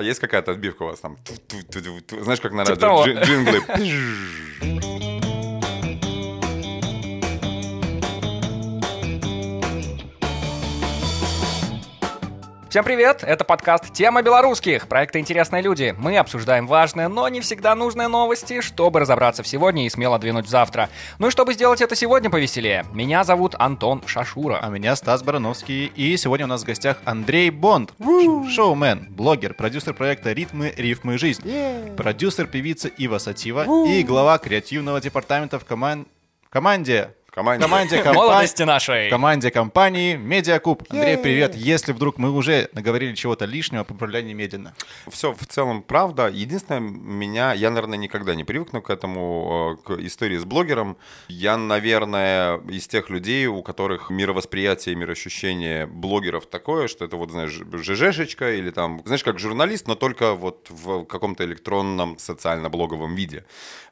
а есть какая-то отбивка у вас там? Знаешь, как на радио джинглы. Всем привет! Это подкаст «Тема белорусских» проекта «Интересные люди». Мы обсуждаем важные, но не всегда нужные новости, чтобы разобраться в сегодня и смело двинуть в завтра. Ну и чтобы сделать это сегодня повеселее, меня зовут Антон Шашура. А меня Стас Барановский. И сегодня у нас в гостях Андрей Бонд. Шоумен, блогер, продюсер проекта «Ритмы, рифмы, жизнь». Продюсер певицы Ива Сатива и глава креативного департамента в коман- команде... Команде. команде компа- Молодости нашей! команде компании Медиакуб. Андрей, привет. Если вдруг мы уже наговорили чего-то лишнего, поправляй немедленно. Все в целом правда. Единственное, меня, я, наверное, никогда не привыкну к этому, э, к истории с блогером. Я, наверное, из тех людей, у которых мировосприятие и мироощущение блогеров такое, что это вот, знаешь, ЖЖшечка или там, знаешь, как журналист, но только вот в каком-то электронном социально-блоговом виде.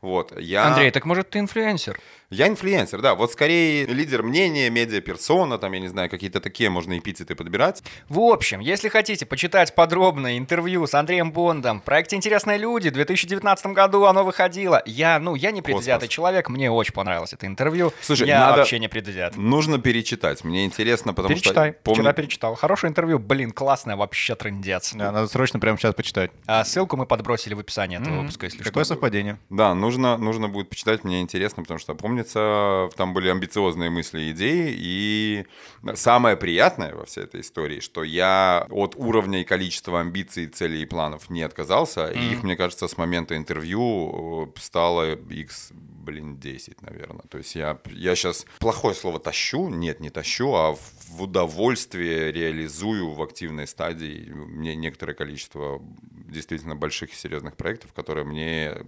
Вот. Я... Андрей, так может ты инфлюенсер? Я инфлюенсер, да. Вот скорее лидер мнения, медиаперсона, там, я не знаю, какие-то такие можно эпитеты подбирать. В общем, если хотите почитать подробное интервью с Андреем Бондом в проекте «Интересные люди» в 2019 году оно выходило. Я, ну, я не предвзятый Космос. человек, мне очень понравилось это интервью. Слушай, я надо- вообще не предвзят. Нужно перечитать. Мне интересно, потому Перечитай. что... помню- Вчера перечитал. Хорошее интервью, блин, классное, вообще трындец. Да, надо срочно прямо сейчас почитать. А ссылку мы подбросили в описании этого выпуска, если Какое что. совпадение? Да, нужно, нужно будет почитать, мне интересно, потому что, помнится, там были амбициозные мысли и идеи, и самое приятное во всей этой истории, что я от уровня и количества амбиций, целей и планов не отказался, и их, мне кажется, с момента интервью э, стало x блин, 10, наверное. То есть я, я сейчас плохое слово тащу, нет, не тащу, а в удовольствие реализую в активной стадии. Мне некоторое количество действительно больших и серьезных проектов, которые мне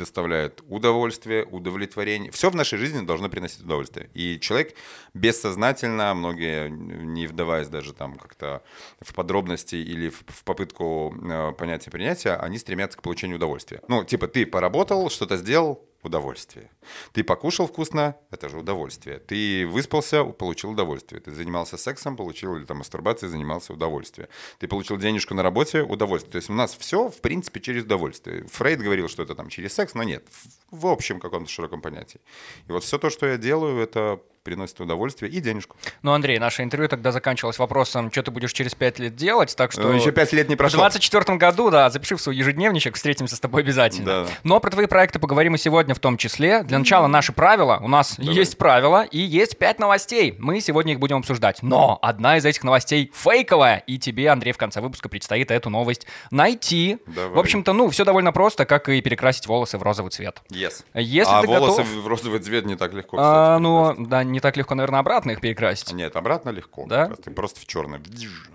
доставляют удовольствие, удовлетворение. Все в нашей жизни должно приносить удовольствие. И человек бессознательно, многие, не вдаваясь даже там как-то в подробности или в, в попытку э, понятия принятия, они стремятся к получению удовольствия. Ну, типа ты поработал, что-то сделал, удовольствие. Ты покушал вкусно, это же удовольствие. Ты выспался, получил удовольствие. Ты занимался сексом, получил, или там мастурбацией, занимался удовольствие. Ты получил денежку на работе, удовольствие. То есть у нас все, в принципе, через удовольствие. Фрейд говорил, что это там через секс, но нет, в, общем каком-то широком понятии. И вот все то, что я делаю, это приносит удовольствие и денежку. Ну, Андрей, наше интервью тогда заканчивалось вопросом, что ты будешь через пять лет делать, так что... Ну, Еще пять лет не В прошло. 24 году, да, запиши в свой ежедневничек, встретимся с тобой обязательно. Да. Но про твои проекты поговорим и сегодня в том числе. Для начала наши правила. У нас есть правила и есть пять новостей. Мы сегодня их будем обсуждать. Но одна из этих новостей фейковая, и тебе, Андрей, в конце выпуска предстоит эту новость найти. Давай. В общем-то, ну, все довольно просто, как и перекрасить волосы в розовый цвет. Yes. Если а волосы готов- в розовый цвет не так легко, А, кстати. ну, перекрасить. да, не так легко, наверное, обратно их перекрасить. Нет, обратно легко. Да? Ты просто в черный.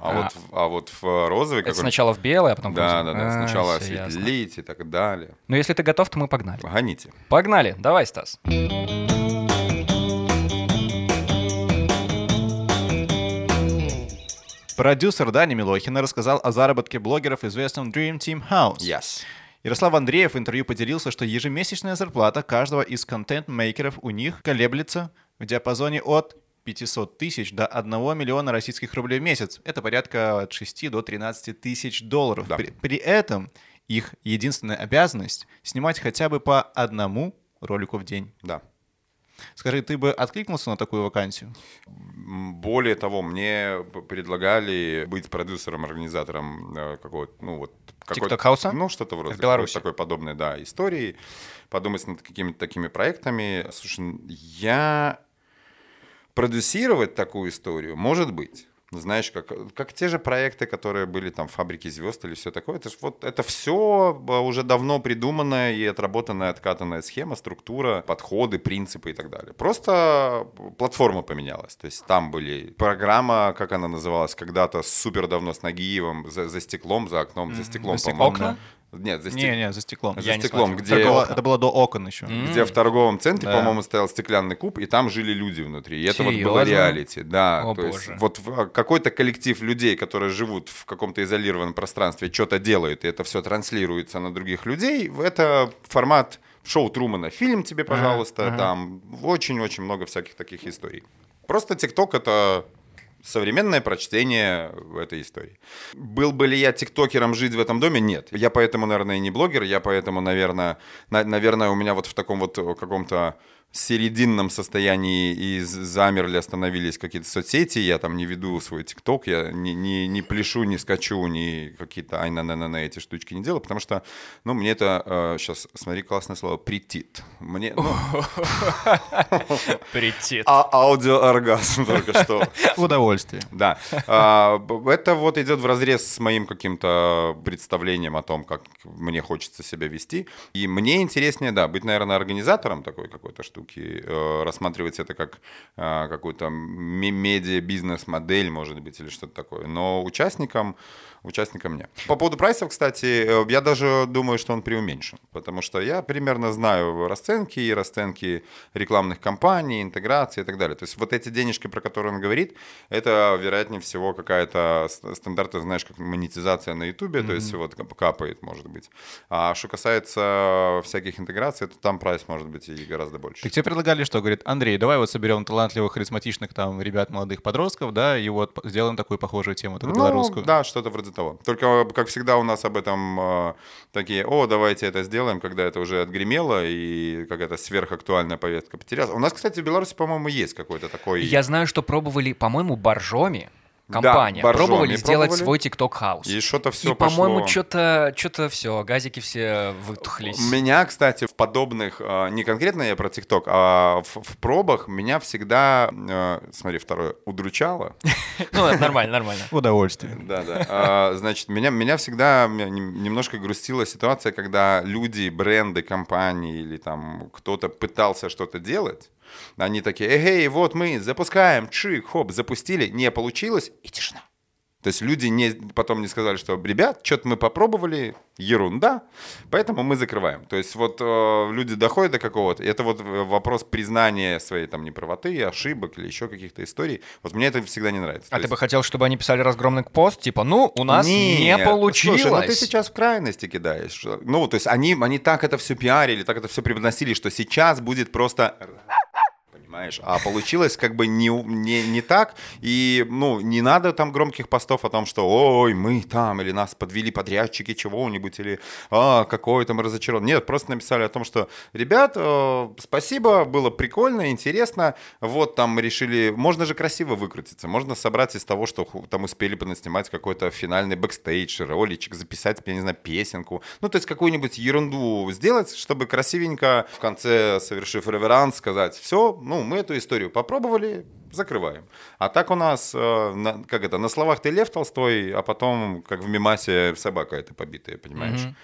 А, А. вот, в- а вот в розовый... Это сначала в белый, а потом в Да, розовый. да, да. А, Сначала осветлить и так далее. Ну, если ты готов, то мы погнали. Гоните. Погнали, давай, Стас. Продюсер Дани Милохина рассказал о заработке блогеров известном Dream Team House. Yes. Ярослав Андреев в интервью поделился, что ежемесячная зарплата каждого из контент-мейкеров у них колеблется в диапазоне от 500 тысяч до 1 миллиона российских рублей в месяц. Это порядка от 6 до 13 тысяч долларов. Да. При, при этом их единственная обязанность снимать хотя бы по одному ролику в день. Да. Скажи, ты бы откликнулся на такую вакансию? Более того, мне предлагали быть продюсером-организатором э, какого-то, ну вот... какой-то- TikTok-хауса? Ну, что-то вроде В Беларуси. такой подобной, да, истории. Подумать над какими-то такими проектами. Слушай, я... Продюсировать такую историю, может быть. Знаешь, как, как те же проекты, которые были там «Фабрики звезд» или все такое. Это, ж вот, это все уже давно придуманная и отработанная, откатанная схема, структура, подходы, принципы и так далее. Просто платформа поменялась. То есть там были программа, как она называлась, когда-то супер давно с Нагиевым, за, за стеклом, за окном, за стеклом, за стеклом, по-моему. Окна? Нет, за, стек- Не-не, за стеклом. за Я не стеклом, где... Это, было, это было до окон еще. Где в торговом центре, Да. по-моему, стоял стеклянный куб, и там жили люди внутри. И это вот было реалити. Да, О, то есть боже. вот в- какой-то коллектив людей, которые живут в каком-то изолированном пространстве, что-то делают, и это все транслируется на других людей, это формат шоу Трумана. Фильм тебе, пожалуйста, там очень-очень много всяких таких историй. Просто ТикТок — это современное прочтение этой истории. Был бы ли я тиктокером жить в этом доме? Нет. Я поэтому, наверное, не блогер, я поэтому, наверное, на, наверное, у меня вот в таком вот каком-то серединном состоянии и замерли, остановились какие-то соцсети, я там не веду свой ТикТок, я не, не, не пляшу, не скачу, ни какие-то ай на на на на эти штучки не делаю, потому что, ну, мне это, э, сейчас, смотри, классное слово, притит. Мне, ну... Притит. А аудиооргазм только что. Удовольствие. Да. А, это вот идет в разрез с моим каким-то представлением о том, как мне хочется себя вести. И мне интереснее, да, быть, наверное, организатором такой какой-то штуки, штуки, э, рассматривать это как э, какую-то медиа-бизнес-модель, может быть, или что-то такое. Но участникам участникам нет. По поводу прайсов, кстати, э, я даже думаю, что он преуменьшен, потому что я примерно знаю расценки и расценки рекламных кампаний, интеграции и так далее. То есть вот эти денежки, про которые он говорит, это, вероятнее всего, какая-то стандарты, знаешь, как монетизация на Ютубе, mm-hmm. то есть вот капает, может быть. А что касается всяких интеграций, то там прайс может быть и гораздо больше. Так тебе предлагали что? Говорит, Андрей, давай вот соберем талантливых, харизматичных там ребят, молодых подростков, да, и вот сделаем такую похожую тему, такую ну, белорусскую. Да, что-то вроде того. Только, как всегда, у нас об этом э, такие, о, давайте это сделаем, когда это уже отгремело и какая-то сверхактуальная повестка потерялась. У нас, кстати, в Беларуси, по-моему, есть какой-то такой... Я знаю, что пробовали, по-моему, Боржоми компания. Да, пробовали сделать пробовали. свой TikTok хаус. И что-то все И, по-моему, что-то что все, газики все вытухлись. Меня, кстати, в подобных, а, не конкретно я про TikTok, а в, в пробах меня всегда, а, смотри, второе, удручало. Ну, нормально, нормально. Удовольствие. Да, да. А, значит, меня, меня всегда немножко грустила ситуация, когда люди, бренды, компании или там кто-то пытался что-то делать, они такие, эй, вот мы запускаем, чик, хоп, запустили, не получилось, и тишина. То есть люди не, потом не сказали, что, ребят, что-то мы попробовали, ерунда, поэтому мы закрываем. То есть вот э, люди доходят до какого-то, это вот вопрос признания своей там неправоты, ошибок или еще каких-то историй. Вот мне это всегда не нравится. А То ты есть... бы хотел, чтобы они писали разгромный пост, типа, ну, у нас не, не получилось. Слушай, ну ты сейчас в крайности кидаешь. Ну, то есть они, они так это все пиарили, так это все преподносили, что сейчас будет просто понимаешь? А получилось как бы не, не, не так, и, ну, не надо там громких постов о том, что, ой, мы там, или нас подвели подрядчики чего-нибудь, или, а, какой там разочарован. Нет, просто написали о том, что, ребят, э, спасибо, было прикольно, интересно, вот там мы решили, можно же красиво выкрутиться, можно собрать из того, что там успели снимать какой-то финальный бэкстейдж, роличек, записать, я не знаю, песенку, ну, то есть какую-нибудь ерунду сделать, чтобы красивенько в конце, совершив реверанс, сказать, все, ну, мы эту историю попробовали, закрываем. А так у нас, э, как это, на словах ты Лев Толстой, а потом, как в Мимасе, собака это побитая, понимаешь? Mm-hmm.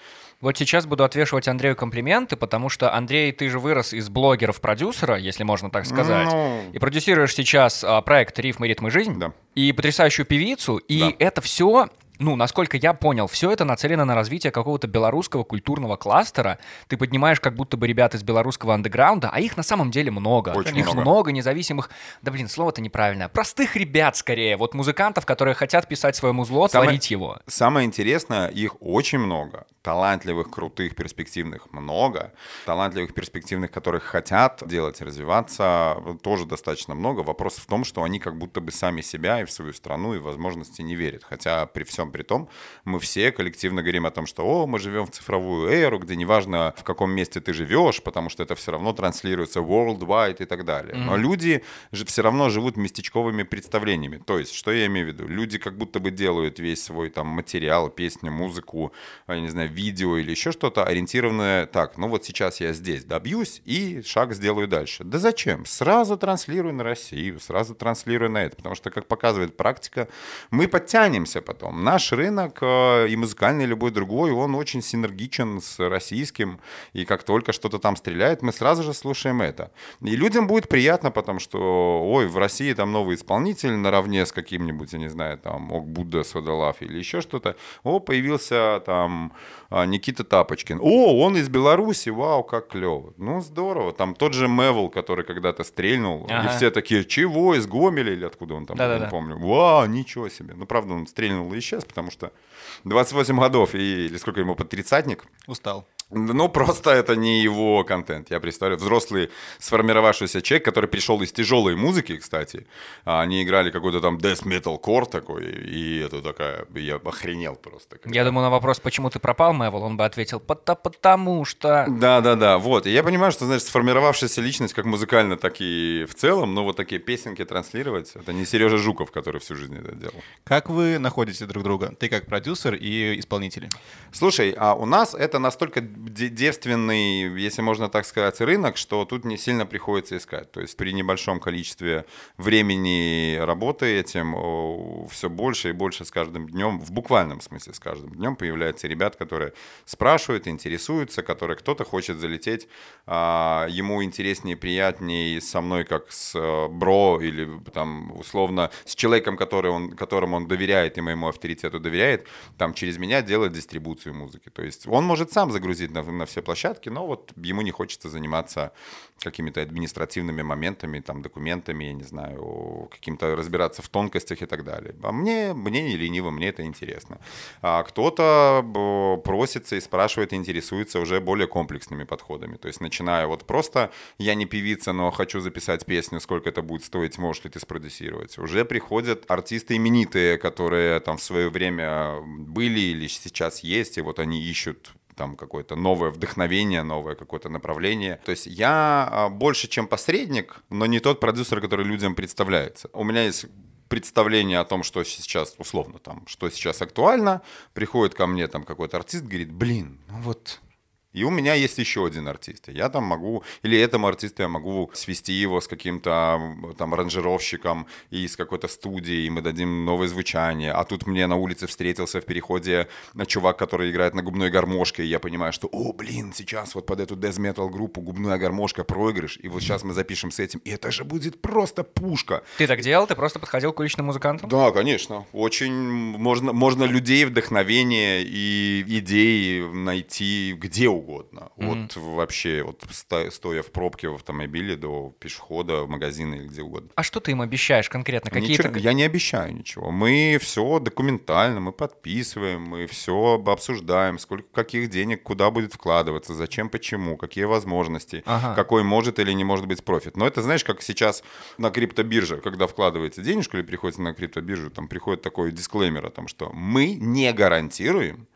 Вот сейчас буду отвешивать Андрею комплименты, потому что, Андрей, ты же вырос из блогеров-продюсера, если можно так сказать, ну... и продюсируешь сейчас а, проект «Рифмы, ритмы, жизнь», да. и потрясающую певицу, и да. это все ну, насколько я понял, все это нацелено на развитие какого-то белорусского культурного кластера. Ты поднимаешь как будто бы ребят из белорусского андеграунда, а их на самом деле много. Очень их много. много независимых, да блин, слово-то неправильное, простых ребят скорее, вот музыкантов, которые хотят писать свое музло, самое, творить его. Самое интересное, их очень много. Талантливых, крутых, перспективных много. Талантливых, перспективных, которых хотят делать, развиваться, тоже достаточно много. Вопрос в том, что они как будто бы сами себя и в свою страну и возможности не верят. Хотя при всем при том, мы все коллективно говорим о том, что о, мы живем в цифровую эру, где неважно, в каком месте ты живешь, потому что это все равно транслируется worldwide и так далее. Mm-hmm. Но люди же все равно живут местечковыми представлениями. То есть, что я имею в виду? Люди как будто бы делают весь свой там материал, песню, музыку, я не знаю, видео или еще что-то ориентированное так, ну вот сейчас я здесь добьюсь и шаг сделаю дальше. Да зачем? Сразу транслирую на Россию, сразу транслирую на это, потому что, как показывает практика, мы подтянемся потом. Наш наш рынок э, и музыкальный, и любой другой, он очень синергичен с российским, и как только что-то там стреляет, мы сразу же слушаем это. И людям будет приятно, потому что, ой, в России там новый исполнитель наравне с каким-нибудь, я не знаю, там, Ок Будда Содолав или еще что-то. О, появился там а, Никита Тапочкин. О, он из Беларуси, вау, как клево. Ну, здорово. Там тот же Мевел, который когда-то стрельнул, ага. и все такие, чего, из Гомеля или откуда он там, Да-да-да. не помню. Вау, ничего себе. Ну, правда, он стрельнул и исчез, потому что 28 годов, и, или сколько ему, под тридцатник. Устал. Ну, просто это не его контент. Я представляю, взрослый сформировавшийся человек, который пришел из тяжелой музыки, кстати. А Они играли какой-то там death metal core такой, и это такая... Я охренел просто. Я думаю, на вопрос, почему ты пропал, Мэвел, он бы ответил, «Пота- потому что... Да-да-да, вот. И я понимаю, что, знаешь, сформировавшаяся личность как музыкально, так и в целом, но вот такие песенки транслировать, это не Сережа Жуков, который всю жизнь это делал. Как вы находите друг друга? Ты как продюсер и исполнитель. Слушай, а у нас это настолько девственный, если можно так сказать, рынок, что тут не сильно приходится искать. То есть при небольшом количестве времени работы этим все больше и больше с каждым днем, в буквальном смысле с каждым днем появляются ребят, которые спрашивают, интересуются, которые кто-то хочет залететь, а, ему интереснее, приятнее со мной, как с э, бро или там условно с человеком, который он, которому он доверяет и моему авторитету доверяет, там через меня делать дистрибуцию музыки. То есть он может сам загрузить на, на все площадки, но вот ему не хочется заниматься какими-то административными моментами, там, документами, я не знаю, каким-то разбираться в тонкостях и так далее. А мне, мне не лениво, мне это интересно. А кто-то просится и спрашивает, интересуется уже более комплексными подходами. То есть начиная вот просто «я не певица, но хочу записать песню, сколько это будет стоить, можешь ли ты спродюсировать?» Уже приходят артисты именитые, которые там в свое время были или сейчас есть, и вот они ищут там какое-то новое вдохновение, новое какое-то направление. То есть я а, больше, чем посредник, но не тот продюсер, который людям представляется. У меня есть представление о том, что сейчас, условно, там, что сейчас актуально, приходит ко мне там какой-то артист, говорит, блин, ну вот и у меня есть еще один артист. Я там могу, или этому артисту я могу свести его с каким-то там аранжировщиком и с какой-то студией, и мы дадим новое звучание. А тут мне на улице встретился в переходе чувак, который играет на губной гармошке, и я понимаю, что, о, блин, сейчас вот под эту death metal группу губная гармошка проигрыш, и вот сейчас мы запишем с этим, и это же будет просто пушка. Ты так делал? Ты просто подходил к уличным музыкантам? Да, конечно. Очень можно, можно людей, вдохновение и идеи найти где угодно угодно. Mm-hmm. От вообще, вот стоя в пробке в автомобиле до пешехода, в магазина или где угодно. А что ты им обещаешь конкретно? Какие-то... Ничего, я не обещаю ничего. Мы все документально, мы подписываем, мы все обсуждаем, сколько каких денег, куда будет вкладываться, зачем, почему, какие возможности, ага. какой может или не может быть профит. Но это, знаешь, как сейчас на криптобирже, когда вкладываете денежку или приходите на криптобиржу, там приходит такой дисклеймер о том, что мы не гарантируем,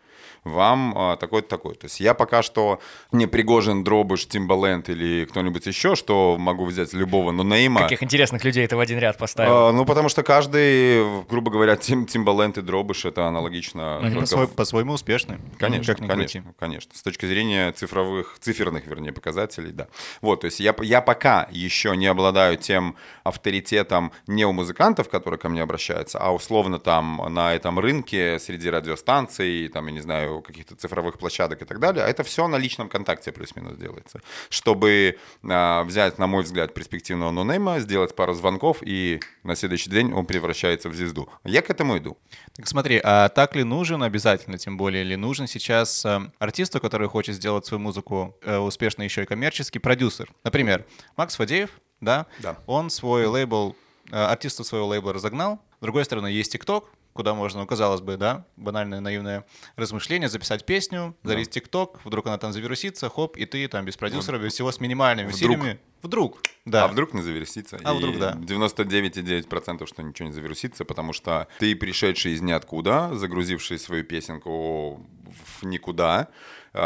вам а, такой-то такой. То есть я пока что не Пригожин, Дробыш, Тимбаленд или кто-нибудь еще, что могу взять любого нонейма. Каких интересных людей ты в один ряд поставил? А, ну, потому что каждый, грубо говоря, Тим, Тимбаленд и Дробыш это аналогично. Они по-свой, по-своему успешны. Конечно, как конечно, крути. конечно. С точки зрения цифровых, циферных, вернее, показателей, да. Вот, то есть я, я пока еще не обладаю тем авторитетом не у музыкантов, которые ко мне обращаются, а условно там на этом рынке среди радиостанций, там, я не знаю, каких-то цифровых площадок и так далее, а это все на личном контакте плюс-минус делается. Чтобы а, взять, на мой взгляд, перспективного нонейма, сделать пару звонков, и на следующий день он превращается в звезду. Я к этому иду. Так смотри, а так ли нужен обязательно, тем более ли нужен сейчас э, артисту, который хочет сделать свою музыку э, успешно еще и коммерчески, продюсер? Например, Макс Фадеев, да, да. он свой лейбл, э, артиста своего лейбла разогнал. С другой стороны, есть ТикТок, куда можно, ну, казалось бы, да, банальное наивное размышление, записать песню, залезть в ТикТок, вдруг она там завирусится, хоп, и ты там без продюсера, без всего с минимальными вдруг. усилиями. Вдруг, да. А вдруг не завирусится. А и вдруг, да. 99,9% что ничего не завирусится, потому что ты, пришедший из ниоткуда, загрузивший свою песенку в никуда,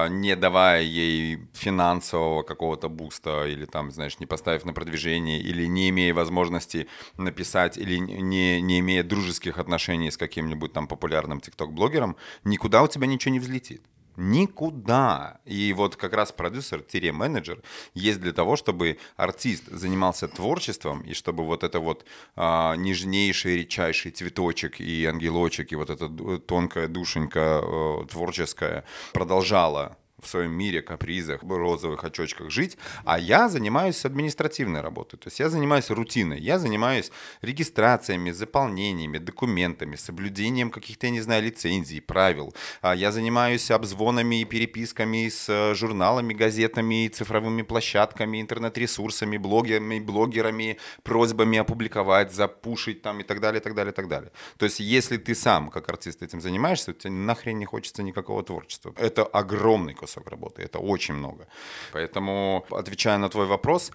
не давая ей финансового какого-то буста или там, знаешь, не поставив на продвижение или не имея возможности написать или не, не имея дружеских отношений с каким-нибудь там популярным тикток-блогером, никуда у тебя ничего не взлетит. Никуда. И вот как раз продюсер-менеджер есть для того, чтобы артист занимался творчеством, и чтобы вот это вот а, нежнейший, редчайший цветочек и ангелочек, и вот эта тонкая душенька а, творческая продолжала в своем мире, капризах, розовых очочках жить, а я занимаюсь административной работой. То есть я занимаюсь рутиной, я занимаюсь регистрациями, заполнениями, документами, соблюдением каких-то, я не знаю, лицензий, правил. А я занимаюсь обзвонами и переписками с э, журналами, газетами, цифровыми площадками, интернет-ресурсами, блогерами, блогерами, просьбами опубликовать, запушить там и так далее, и так далее, и так далее. То есть если ты сам, как артист, этим занимаешься, тебе нахрен не хочется никакого творчества. Это огромный кусок бросок работы. Это очень много. Поэтому, отвечая на твой вопрос,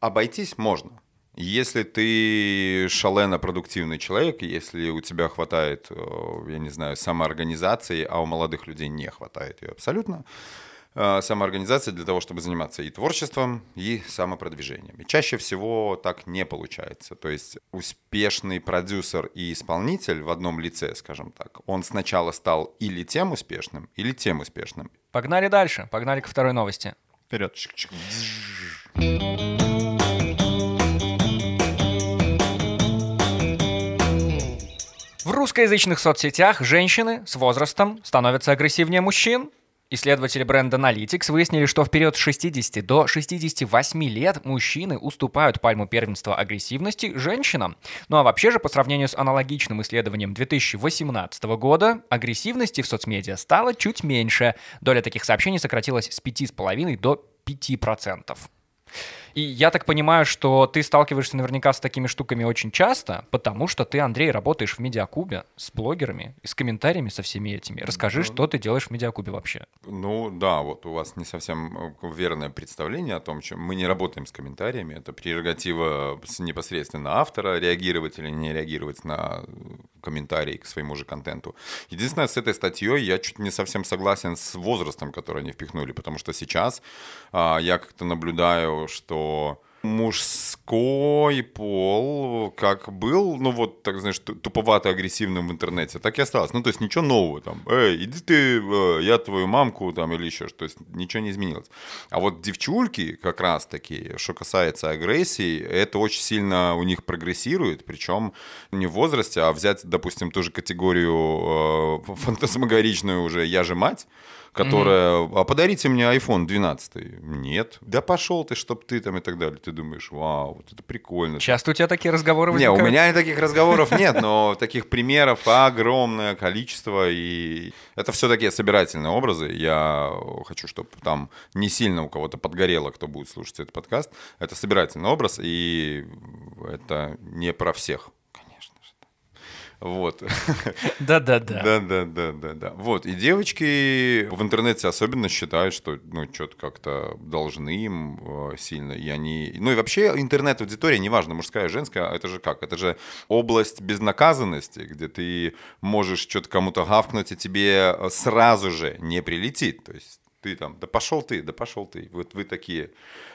обойтись можно. Если ты шалено продуктивный человек, если у тебя хватает, э, я не знаю, самоорганизации, а у молодых людей не хватает ее абсолютно, самоорганизации для того, чтобы заниматься и творчеством, и самопродвижением. И чаще всего так не получается. То есть успешный продюсер и исполнитель в одном лице, скажем так, он сначала стал или тем успешным, или тем успешным. Погнали дальше, погнали ко второй новости. Вперед. В русскоязычных соцсетях женщины с возрастом становятся агрессивнее мужчин. Исследователи бренда Analytics выяснили, что в период с 60 до 68 лет мужчины уступают пальму первенства агрессивности женщинам. Ну а вообще же, по сравнению с аналогичным исследованием 2018 года, агрессивности в соцмедиа стало чуть меньше. Доля таких сообщений сократилась с 5,5 до 5%. И я так понимаю, что ты сталкиваешься наверняка с такими штуками очень часто, потому что ты, Андрей, работаешь в Медиакубе с блогерами с комментариями со всеми этими. Расскажи, что ты делаешь в Медиакубе вообще. Ну да, вот у вас не совсем э, верное представление о том, чем мы не работаем с комментариями. Это прерогатива непосредственно автора реагировать или не реагировать на комментарии к своему же контенту. Единственное, с этой статьей я чуть не совсем согласен с возрастом, который они впихнули, потому что сейчас а, я как-то наблюдаю, что мужской пол как был, ну вот, так знаешь, ту- туповато-агрессивным в интернете, так и осталось. Ну, то есть ничего нового там. Эй, иди ты, э, я твою мамку там или еще что. То есть ничего не изменилось. А вот девчульки как раз таки, что касается агрессии, это очень сильно у них прогрессирует, причем не в возрасте, а взять, допустим, ту же категорию э, фантасмагоричную уже «я же мать», которая, а подарите мне iPhone 12. Нет. Да пошел ты, чтоб ты там и так далее. Ты думаешь, вау, вот это прикольно. Часто у тебя такие разговоры возникают? у меня таких разговоров нет, но таких примеров огромное количество, и это все такие собирательные образы. Я хочу, чтобы там не сильно у кого-то подгорело, кто будет слушать этот подкаст. Это собирательный образ, и это не про всех. Вот. Да-да-да. Да, да, да, да, да. Вот, и девочки в интернете особенно считают, что, ну, что-то как-то должны им э, сильно, и они... Ну, и вообще интернет-аудитория, неважно, мужская, женская, это же как? Это же область безнаказанности, где ты можешь что-то кому-то гавкнуть, и тебе э, сразу же не прилетит. То есть ты там, да пошел ты, да пошел ты. Вот вы такие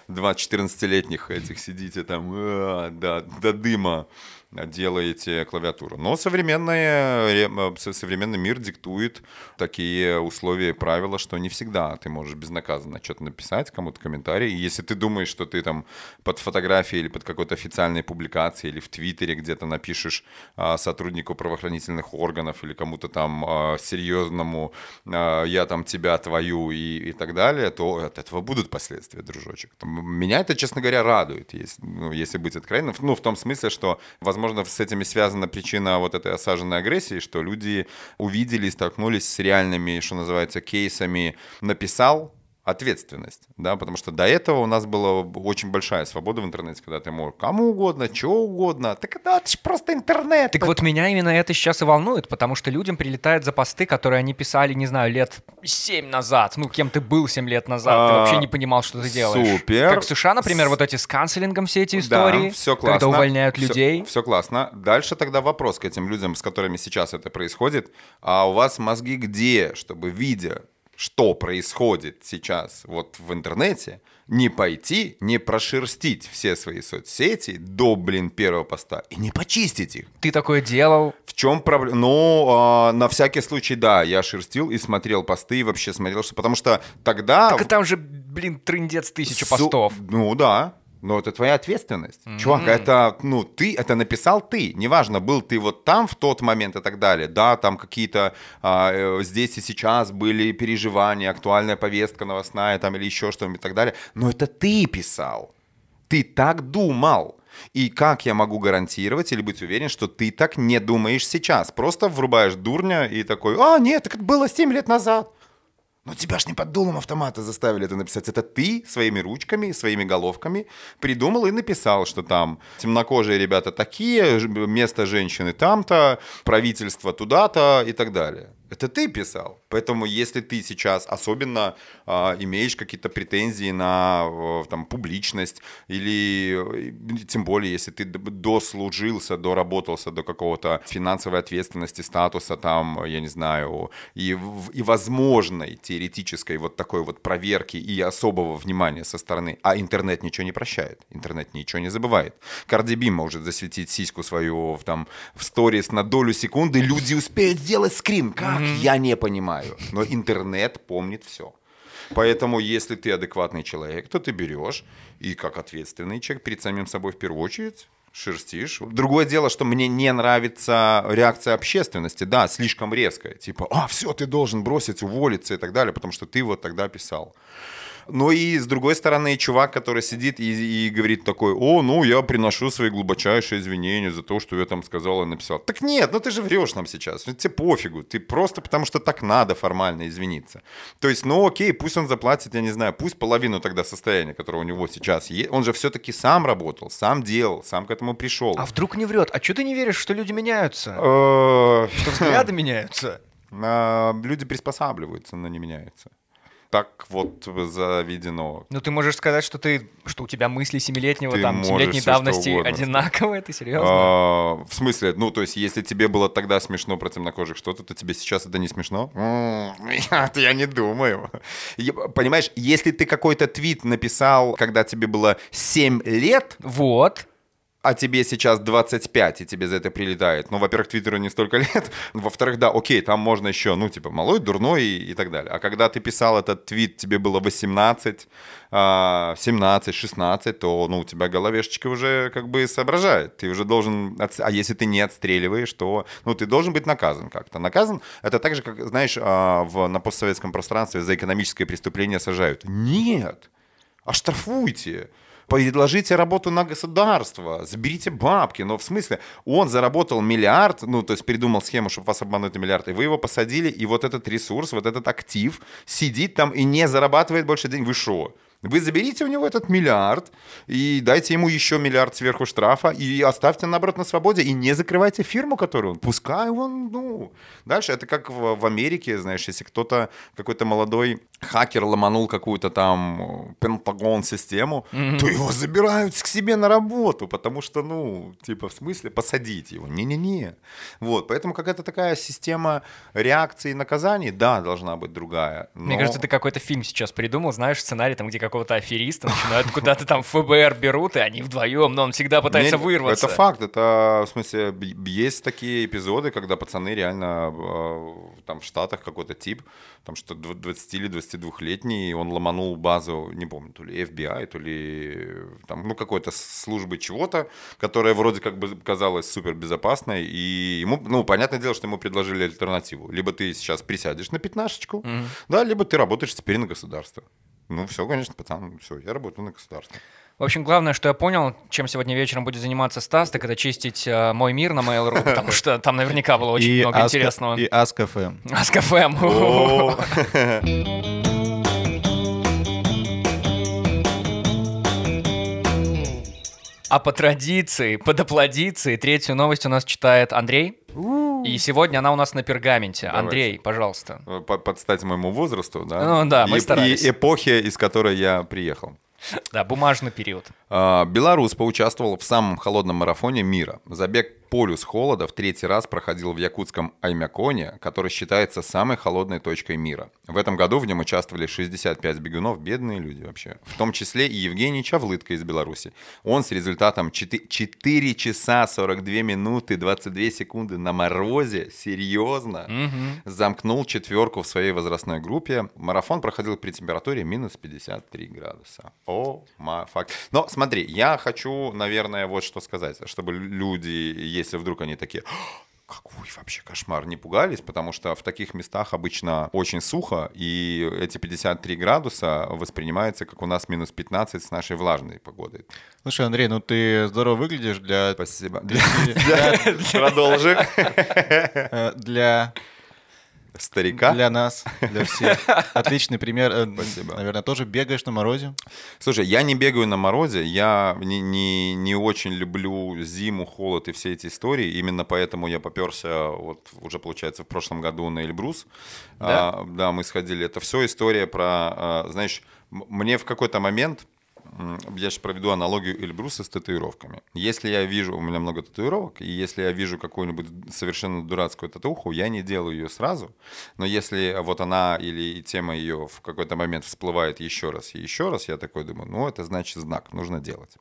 два 14-летних этих сидите там, «А, да, до дыма делаете клавиатуру. Но современная, ре- со- современный мир диктует такие условия и правила, что не всегда ты можешь безнаказанно что-то написать, кому-то комментарий. И если ты думаешь, что ты там под фотографией или под какой-то официальной публикацией или в Твиттере где-то напишешь а, сотруднику правоохранительных органов или кому-то там а, серьезному а, «я там тебя, твою» и, и так далее, то от этого будут последствия, дружочек. Там, Меня это, честно говоря, радует, если, ну, если быть откровенным. Ну, в том смысле, что, возможно, с этими связана причина вот этой осаженной агрессии, что люди увидели и столкнулись с реальными, что называется, кейсами «написал», ответственность, да, потому что до этого у нас была очень большая свобода в интернете, когда ты мог кому угодно, что угодно, так это, это же просто интернет. Так вот меня именно это сейчас и волнует, потому что людям прилетает за посты, которые они писали, не знаю, лет 7 назад. Ну, кем ты был 7 лет назад, ты А, вообще не понимал, что ты делаешь. супер. Как в США, например, вот эти с канцелингом все эти истории, Да, все классно. когда увольняют Всё- людей. Все, классно. Дальше тогда вопрос к этим людям, с которыми сейчас это происходит. А у вас мозги где, чтобы, видя, что происходит сейчас вот в интернете, не пойти, не прошерстить все свои соцсети до, блин, первого поста и не почистить их? Ты такое делал. В чем проблема? Ну, а, на всякий случай, да, я шерстил и смотрел посты, и вообще смотрел, что... Потому что тогда... Так там же, блин, трындец тысяча Су- постов. Ну да. Но это твоя ответственность. Чувак, это, ну, ты, это написал ты. Неважно, был ты вот там в тот момент и так далее. Да, там какие-то а, э, здесь и сейчас были переживания, актуальная повестка новостная там или еще что-нибудь и так далее. Но это ты писал. Ты так думал. И как я могу гарантировать или быть уверен, что ты так не думаешь сейчас? Просто врубаешь дурня и такой, а, нет, так это было 7 лет назад. Но тебя ж не под дулом автомата заставили это написать. Это ты своими ручками, своими головками придумал и написал, что там темнокожие ребята такие, место женщины там-то, правительство туда-то и так далее. Это ты писал. Поэтому если ты сейчас особенно э, имеешь какие-то претензии на э, там, публичность, или тем более, если ты дослужился, доработался до какого-то финансовой ответственности, статуса, там, я не знаю, и, и возможной теоретической вот такой вот проверки и особого внимания со стороны, а интернет ничего не прощает, интернет ничего не забывает. Карди Би может засветить сиську свою в, там, в сторис на долю секунды, люди успеют сделать скрин. Как? Как? Mm-hmm. Я не понимаю. Но интернет помнит все. Поэтому, если ты адекватный человек, то ты берешь и как ответственный человек перед самим собой в первую очередь шерстишь. Другое дело, что мне не нравится реакция общественности, да, слишком резкая, типа, а, все, ты должен бросить, уволиться и так далее, потому что ты вот тогда писал. Ну и с другой стороны, чувак, который сидит и, и говорит такой, о, ну я приношу свои глубочайшие извинения за то, что я там сказал и написал. Так нет, ну ты же врешь нам сейчас, тебе пофигу, ты просто потому что так надо формально извиниться. То есть, ну окей, пусть он заплатит, я не знаю, пусть половину тогда состояния, которое у него сейчас есть, он же все-таки сам работал, сам делал, сам к этому пришел. А вдруг не врет? А что ты не веришь, что люди меняются? Э, что взгляды меняются? Люди приспосабливаются, но не меняются так вот заведено. Ну, ты можешь сказать, что ты, что у тебя мысли семилетнего, там, семилетней давности одинаковые, ты серьезно? А, в смысле, ну, то есть, если тебе было тогда смешно про темнокожих что-то, то тебе сейчас это не смешно? Нет, я не думаю. Понимаешь, если ты какой-то твит написал, когда тебе было 7 лет... Вот а тебе сейчас 25, и тебе за это прилетает. Ну, во-первых, Твиттеру не столько лет. Во-вторых, да, окей, там можно еще, ну, типа, малой, дурной и, и так далее. А когда ты писал этот твит, тебе было 18, 17, 16, то, ну, у тебя головешечка уже как бы соображает. Ты уже должен... А если ты не отстреливаешь, то, ну, ты должен быть наказан как-то. Наказан — это так же, как, знаешь, а, в, на постсоветском пространстве за экономическое преступление сажают. Нет! Оштрафуйте! Предложите работу на государство, заберите бабки. Но в смысле, он заработал миллиард, ну, то есть придумал схему, чтобы вас обмануть на миллиард, и вы его посадили, и вот этот ресурс, вот этот актив сидит там и не зарабатывает больше денег. Вы что? Вы заберите у него этот миллиард и дайте ему еще миллиард сверху штрафа и оставьте, наоборот, на свободе и не закрывайте фирму, которую он. Пускай он, ну... Дальше это как в, в Америке, знаешь, если кто-то, какой-то молодой хакер ломанул какую-то там Пентагон-систему, mm-hmm. то его забирают к себе на работу, потому что, ну, типа, в смысле посадить его? Не-не-не. Вот, поэтому какая-то такая система реакции и наказаний, да, должна быть другая. Но... Мне кажется, ты какой-то фильм сейчас придумал, знаешь, сценарий там, где какого-то афериста начинают куда-то там ФБР берут, и они вдвоем, но он всегда пытается Мне... вырваться. Это факт, это, в смысле, есть такие эпизоды, когда пацаны реально э, там в Штатах какой-то тип, там что 20 или 22-летний, он ломанул базу, не помню, то ли FBI, то ли там, ну, какой-то службы чего-то, которая вроде как бы казалась супер безопасной, и ему, ну, понятное дело, что ему предложили альтернативу. Либо ты сейчас присядешь на пятнашечку, mm-hmm. да, либо ты работаешь теперь на государство. Ну, все, конечно, пацан, все, я работаю на государство. В общем, главное, что я понял, чем сегодня вечером будет заниматься Стас, так это чистить э, мой мир на Mail.ru, потому что там наверняка было очень много интересного. И Ask.fm. Ask.fm. А по традиции, по доплодиции, третью новость у нас читает Андрей. И сегодня она у нас на пергаменте. Давайте. Андрей, пожалуйста. Под стать моему возрасту, да? Ну да, мы и, старались. И эпохи, из которой я приехал. Да, бумажный период. А, Беларусь поучаствовал в самом холодном марафоне мира. Забег полюс холода в третий раз проходил в якутском Аймяконе, который считается самой холодной точкой мира. В этом году в нем участвовали 65 бегунов, бедные люди вообще. В том числе и Евгений Чавлытко из Беларуси. Он с результатом 4, 4 часа 42 минуты 22 секунды на морозе, серьезно, угу. замкнул четверку в своей возрастной группе. Марафон проходил при температуре минус 53 градуса. О, ма, факт. Но смотри, я хочу, наверное, вот что сказать, чтобы люди если вдруг они такие, какой вообще кошмар, не пугались, потому что в таких местах обычно очень сухо, и эти 53 градуса воспринимаются как у нас минус 15 с нашей влажной погодой. Слушай, Андрей, ну ты здорово выглядишь для... Спасибо. Продолжи. Для старика. Для нас, для всех. Отличный пример. Э, Спасибо. Наверное, тоже бегаешь на морозе? Слушай, я не бегаю на морозе, я не, не, не очень люблю зиму, холод и все эти истории. Именно поэтому я поперся, вот уже получается, в прошлом году на Эльбрус. Да? А, да, мы сходили. Это все история про, а, знаешь, мне в какой-то момент я сейчас проведу аналогию Эльбруса с татуировками. Если я вижу, у меня много татуировок, и если я вижу какую-нибудь совершенно дурацкую татуху, я не делаю ее сразу, но если вот она или тема ее в какой-то момент всплывает еще раз и еще раз, я такой думаю, ну это значит знак, нужно делать.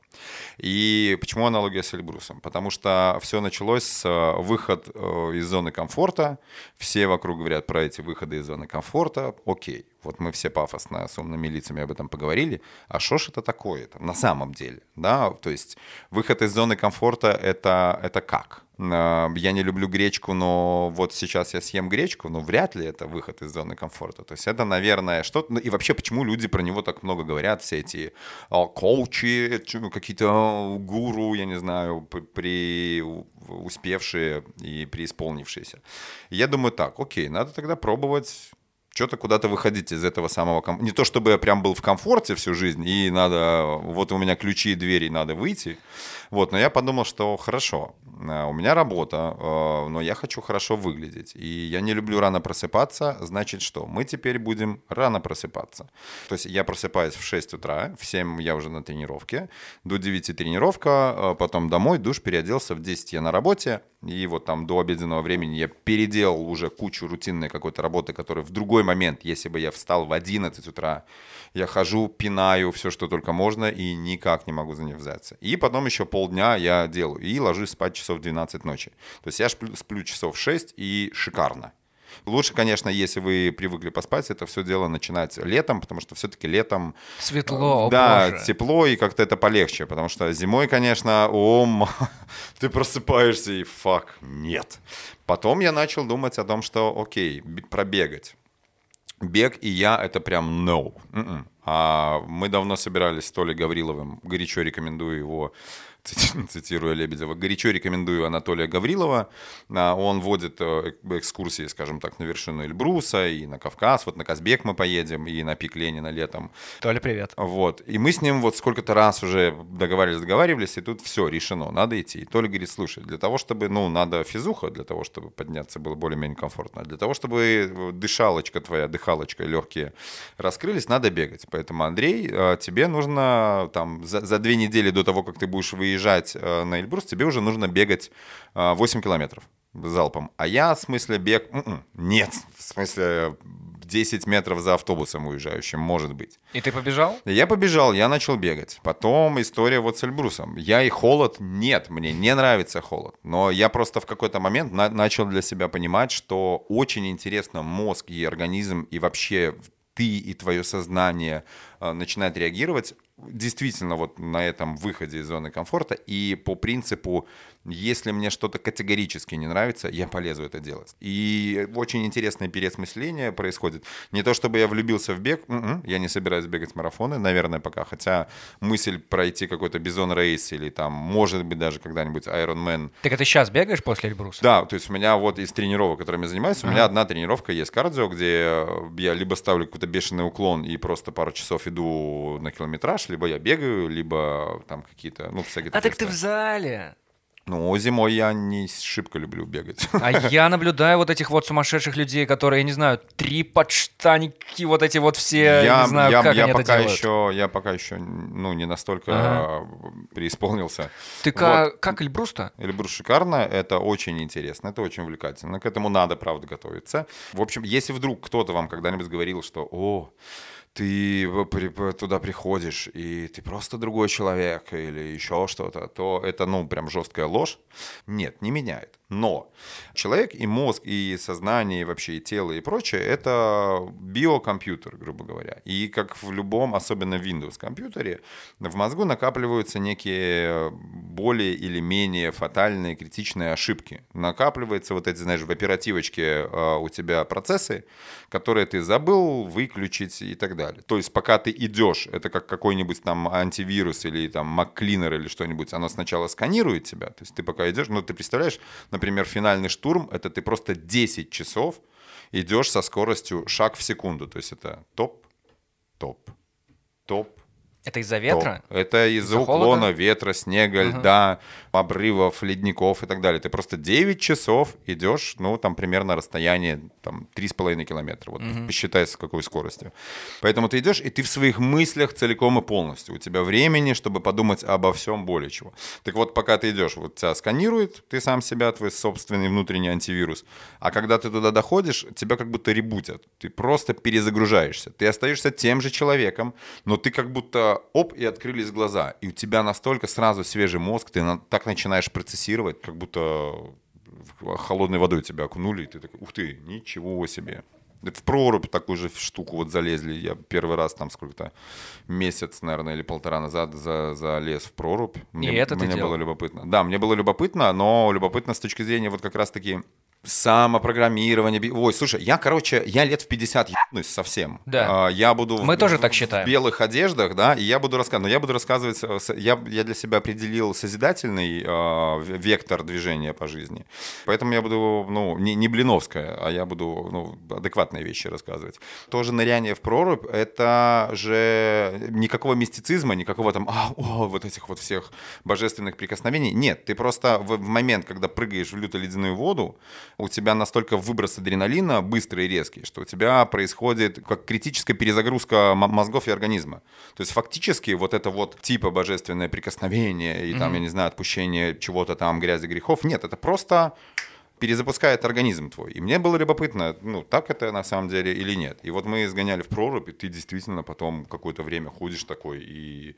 И почему аналогия с Эльбрусом? Потому что все началось с э, выход э, из зоны комфорта, все вокруг говорят про эти выходы из зоны комфорта, окей, вот мы все пафосно с умными лицами об этом поговорили. А что ж это такое-то на самом деле? Да, то есть выход из зоны комфорта это, это как? Э, Я не люблю гречку, но вот сейчас я съем гречку, но вряд ли это выход из зоны комфорта. То есть это, наверное, что-то... ну И вообще, почему люди про него так много говорят? Все эти а, коучи, чё- какие-то а, гуру, я не знаю, при успевшие и преисполнившиеся. Я думаю так, окей, надо тогда пробовать что-то куда-то выходить из этого самого ком- Не то чтобы я прям был в комфорте всю жизнь, и надо, вот у меня ключи и двери, надо выйти. Вот, но я подумал, что хорошо, э, у меня работа, э, но я хочу хорошо выглядеть. И я не люблю рано просыпаться, значит что? Мы теперь будем рано просыпаться. То есть я просыпаюсь в 6 утра, в 7 я уже на тренировке, до 9 тренировка, э, потом домой, душ, переоделся, в 10 я на работе, и вот там до обеденного времени я переделал уже кучу рутинной какой-то работы, которая в другой момент, если бы я встал в 11 утра, я хожу, пинаю все, что только можно, и никак не могу за нее взяться. И потом еще полдня я делаю, и ложусь спать часов в 12 ночи. То есть я сплю, сплю часов 6, и шикарно. Лучше, конечно, если вы привыкли поспать, это все дело начинать летом, потому что все-таки летом Светло, о да, боже. тепло и как-то это полегче, потому что зимой, конечно, о, м- ты просыпаешься и фак, нет. Потом я начал думать о том, что окей, пробегать. Бег и я это прям no. М-м. А мы давно собирались с Толей Гавриловым, горячо рекомендую его, цити- цитируя Лебедева, горячо рекомендую Анатолия Гаврилова. А, Он водит э, эк- экскурсии, скажем так, на вершину Эльбруса и на Кавказ. Вот на Казбек мы поедем и на пик Ленина летом. Толя, привет. Вот. И мы с ним вот сколько-то раз уже договаривались, договаривались, и тут все, решено, надо идти. И Толя говорит, слушай, для того, чтобы, ну, надо физуха, для того, чтобы подняться было более-менее комфортно, для того, чтобы э, дышалочка твоя, дыхалочка, легкие раскрылись, надо бегать. Поэтому, Андрей, э, тебе нужно там за, за две недели до того, как ты будешь выезжать э, на Эльбрус, тебе уже нужно бегать э, 8 километров залпом. А я, в смысле, бег... м-м, Нет, в смысле, 10 метров за автобусом уезжающим, может быть. И ты побежал? Я побежал, я начал бегать. Потом история вот с Эльбрусом. Я и холод, нет, мне не нравится холод. Но я просто в какой-то момент на- начал для себя понимать, что очень интересно мозг и организм, и вообще ты и твое сознание начинает реагировать действительно вот на этом выходе из зоны комфорта. И по принципу, если мне что-то категорически не нравится, я полезу это делать. И очень интересное переосмысление происходит. Не то чтобы я влюбился в бег, м-м, я не собираюсь бегать марафоны, наверное, пока. Хотя мысль пройти какой-то бизон рейс или там, может быть, даже когда-нибудь Ironman Так это сейчас бегаешь после Эльбруса? да, то есть у меня вот из тренировок, которыми я занимаюсь, у меня одна тренировка есть кардио, где я либо ставлю какой-то бешеный уклон и просто пару часов иду на километраж, либо я бегаю, либо там какие-то, ну, всякие А так ты в зале. Ну, зимой я не шибко люблю бегать. А я наблюдаю вот этих вот сумасшедших людей, которые, я не знаю, три подштанники, вот эти вот все, я не знаю, я, как я они это пока делают. еще, я пока еще, ну, не настолько Ага. э, преисполнился. Ты ка- как Эльбрус-то? Эльбрус шикарно, это очень интересно, это очень увлекательно. К этому надо, правда, готовиться. В общем, если вдруг кто-то вам когда-нибудь говорил, что «О, ты туда приходишь, и ты просто другой человек или еще что-то, то это, ну, прям жесткая ложь. Нет, не меняет. Но человек и мозг, и сознание, и вообще и тело, и прочее, это биокомпьютер, грубо говоря. И как в любом, особенно Windows компьютере, в мозгу накапливаются некие более или менее фатальные, критичные ошибки. Накапливаются вот эти, знаешь, в оперативочке э, у тебя процессы, которые ты забыл выключить и так далее. То есть пока ты идешь, это как какой-нибудь там антивирус или там MacCleaner или что-нибудь, оно сначала сканирует тебя, то есть ты пока идешь, ну ты представляешь, например, финальный штурм, это ты просто 10 часов идешь со скоростью шаг в секунду. То есть это топ, топ, топ, Это из-за ветра? то Это из-за Из-за уклона холода? ветра, снега, льда, обрывов, ледников и так далее. Ты просто 9 часов идешь, ну, там примерно расстояние там 3,5 километра. Вот посчитай, с какой скоростью. Поэтому ты идешь, и ты в своих мыслях целиком и полностью. У тебя времени, чтобы подумать обо всем более чего. Так вот, пока ты идешь, вот тебя сканирует, ты сам себя, твой собственный внутренний антивирус. А когда ты туда доходишь, тебя как будто ребутят. Ты просто перезагружаешься. Ты остаешься тем же человеком, но ты как будто оп, и открылись глаза. И у тебя настолько сразу свежий мозг, ты на- так начинаешь процессировать, как будто холодной водой тебя окунули, и ты такой, ух ты, ничего себе. Это в прорубь такую же штуку вот залезли. Я первый раз там сколько-то месяц, наверное, или полтора назад за, залез в прорубь. Мне, это ты мне делал? было любопытно. Да, мне было любопытно, но любопытно с точки зрения вот как раз-таки самопрограммирования. Би- Ой, слушай, я, короче, я лет в 50 ебнусь совсем. Да. А, Я буду... Мы в- тоже в- так считаем. В белых одеждах, да, и я буду рассказывать. Но я буду рассказывать... э, Я, я для себя определил созидательный э, вектор движения по жизни. Поэтому я буду, ну, не, не Блиновская, а я буду, ну, адекватные вещи рассказывать. Тоже ныряние в прорубь — это же никакого мистицизма, никакого там, а, о, вот этих вот всех божественных прикосновений. Нет, ты просто в, в момент, когда прыгаешь в люто-ледяную воду, у тебя настолько выброс адреналина быстрый и резкий, что у тебя происходит как критическая перезагрузка мозгов и организма. То есть фактически вот это вот типа божественное прикосновение и там, я не знаю, отпущение чего-то там, грязи, грехов, нет, это просто перезапускает организм твой. И мне было любопытно, ну, так это на самом деле или нет. И вот мы сгоняли в прорубь, и ты действительно потом какое-то время ходишь такой, и,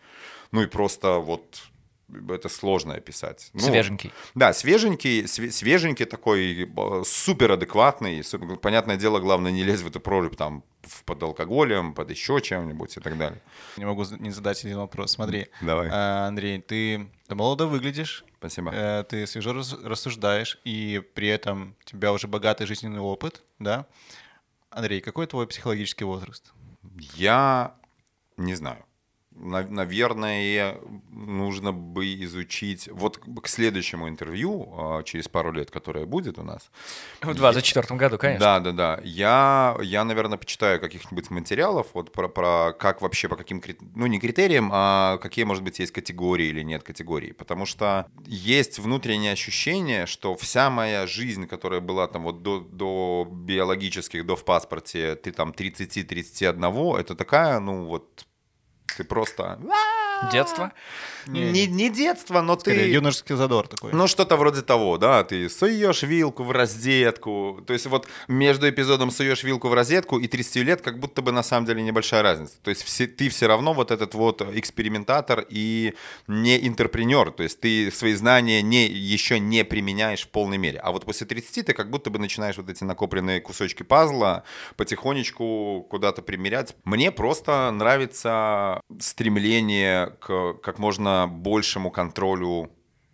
ну, и просто вот это сложно описать. Ну, Свеженький. Да, свеженький, све- свеженький такой, э, супер адекватный. Понятное дело, главное не лезть в эту прорубь там под алкоголем, под еще чем-нибудь и так далее. Не могу не задать один вопрос. Смотри, Давай. а, Андрей, ты, ты молодо выглядишь, Спасибо. э, ты свежо рас- рассуждаешь, и при этом у тебя уже богатый жизненный опыт, да? Андрей, какой твой психологический возраст? Я не знаю. На- Наверное, нужно бы изучить вот к следующему интервью а, через пару лет, которое будет у нас. В 24 году, конечно. Да, да, да. Я, я, наверное, почитаю каких-нибудь материалов вот про, про как вообще по каким ну не критериям, а какие, может быть, есть категории или нет категорий, потому что есть внутреннее ощущение, что вся моя жизнь, которая была там вот до, до биологических, до в паспорте, ты там 30-31, это такая, ну вот ты просто Детство? Не, не, не детство, но Скорее, ты юношеский задор такой. ну, что-то вроде того, да, ты суешь вилку в розетку. То есть вот между эпизодом суешь вилку в розетку и 30 лет как будто бы на самом деле небольшая разница. То есть все, ты все равно вот этот вот экспериментатор и не интерпренер. То есть ты свои знания не, еще не применяешь в полной мере. А вот после 30 ты как будто бы начинаешь вот эти накопленные кусочки пазла потихонечку куда-то примерять. Мне просто нравится стремление к как можно большему контролю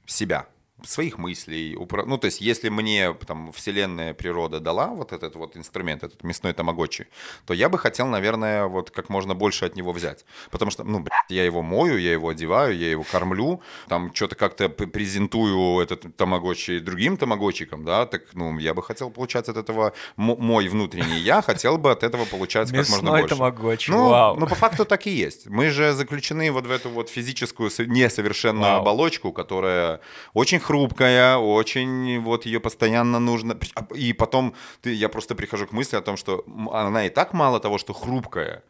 себя своих мыслей. упра- Ну, то есть, если мне там вселенная природа дала вот этот вот инструмент, этот мясной тамагочи, то я бы хотел, наверное, вот как можно больше от него взять. Потому что, ну, блядь, я его мою, я его одеваю, я его кормлю, там что-то как-то презентую этот тамагочи другим тамагочикам, да, так, ну, я бы хотел получать от этого, мо- мой внутренний я хотел бы от этого получать как можно Мясной больше. тамагочи, Ну, вау. ну, по факту так и есть. Мы же заключены вот в эту вот физическую со- несовершенную Вау. оболочку, которая очень хрупкая, очень вот ее постоянно нужно... И потом ты, я просто прихожу к мысли о том, что она и так мало того, что хрупкая,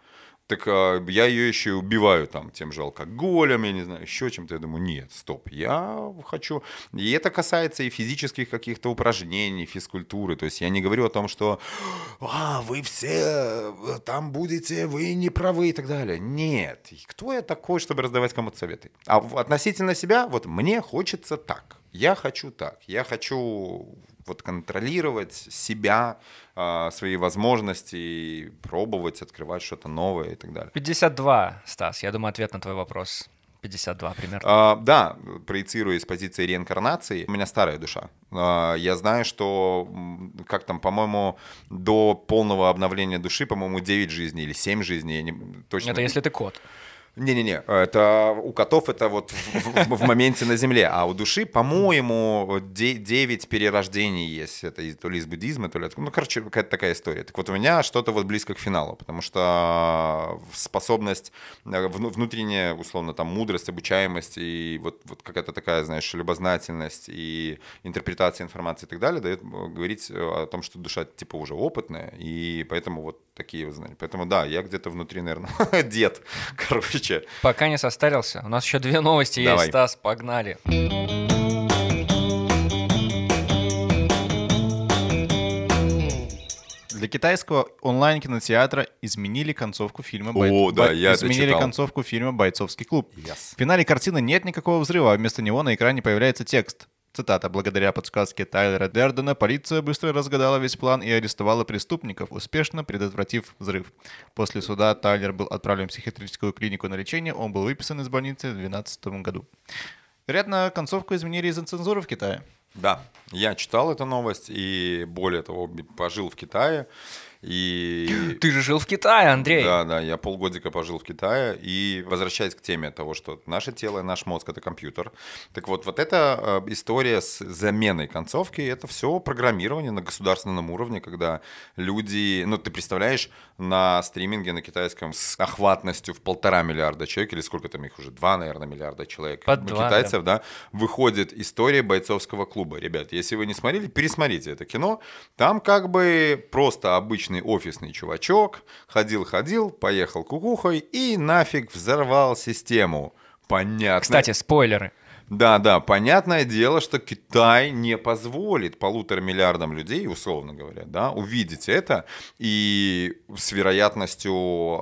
так а, я ее еще и убиваю там тем же алкоголем, я не знаю, еще чем-то. Я думаю, нет, стоп, я хочу... И это касается и физических каких-то упражнений, физкультуры. То есть я не говорю о том, что а, вы все э, там будете, вы не правы и так далее. Нет. Кто я такой, чтобы раздавать кому-то советы? А относительно себя, вот мне хочется так. Я хочу так. Я хочу вот контролировать себя, а, свои возможности, пробовать, открывать что-то новое и так далее. 52, Стас, я думаю, ответ на твой вопрос. 52 примерно. А, да, проецирую из позиции реинкарнации. У меня старая душа. А, я знаю, что как там, по-моему, до полного обновления души, по-моему, 9 жизней или 7 жизней. Я не, точно Это если ты кот. Не-не-не, это у котов это вот в, в, в моменте на земле, а у души, по-моему, 9 перерождений есть. Это то ли из буддизма, то ли. Ну, короче, какая-то такая история. Так вот, у меня что-то вот близко к финалу, потому что способность, э, внутренняя, условно, там, мудрость, обучаемость и вот, вот какая-то такая, знаешь, любознательность и интерпретация информации и так далее дает э, говорить о том, что душа, типа, уже опытная, и поэтому вот такие вот знания. Поэтому, да, я где-то внутри, наверное, дед, короче, короче. Пока не состарился. У нас еще две новости Давай. есть, Стас, погнали. Для китайского онлайн-кинотеатра изменили концовку фильма О, Бой... да, Бой... я изменили это концовку фильма «Бойцовский клуб». Yes. В финале картины нет никакого взрыва, а вместо него на экране появляется текст. Цитата. «Благодаря подсказке Тайлера Дердена полиция быстро разгадала весь план и арестовала преступников, успешно предотвратив взрыв. После суда Тайлер был отправлен в психиатрическую клинику на лечение, он был выписан из больницы в 2012 году». Вероятно, концовку изменили из-за цензуры в Китае. Да, я читал эту новость и более того пожил в Китае. И... Ты же жил в Китае, Андрей. Да, да, я полгодика пожил в Китае. И возвращаясь к теме того, что наше тело, наш мозг — это компьютер. Так вот, вот эта э, история с заменой концовки — это все программирование на государственном уровне, когда люди... Ну, ты представляешь, на стриминге на китайском с охватностью в полтора миллиарда человек, или сколько там их уже, два, наверное, миллиарда человек, Под два, китайцев, да. да, выходит история бойцовского клуба. Ребят, если вы не смотрели, пересмотрите это кино. Там как бы просто обычный обычный офисный чувачок, ходил-ходил, поехал кукухой и нафиг взорвал систему. Понятно. Кстати, спойлеры. Да, да, понятное дело, что Китай не позволит полутора миллиардам людей, условно говоря, да, увидеть это, и с вероятностью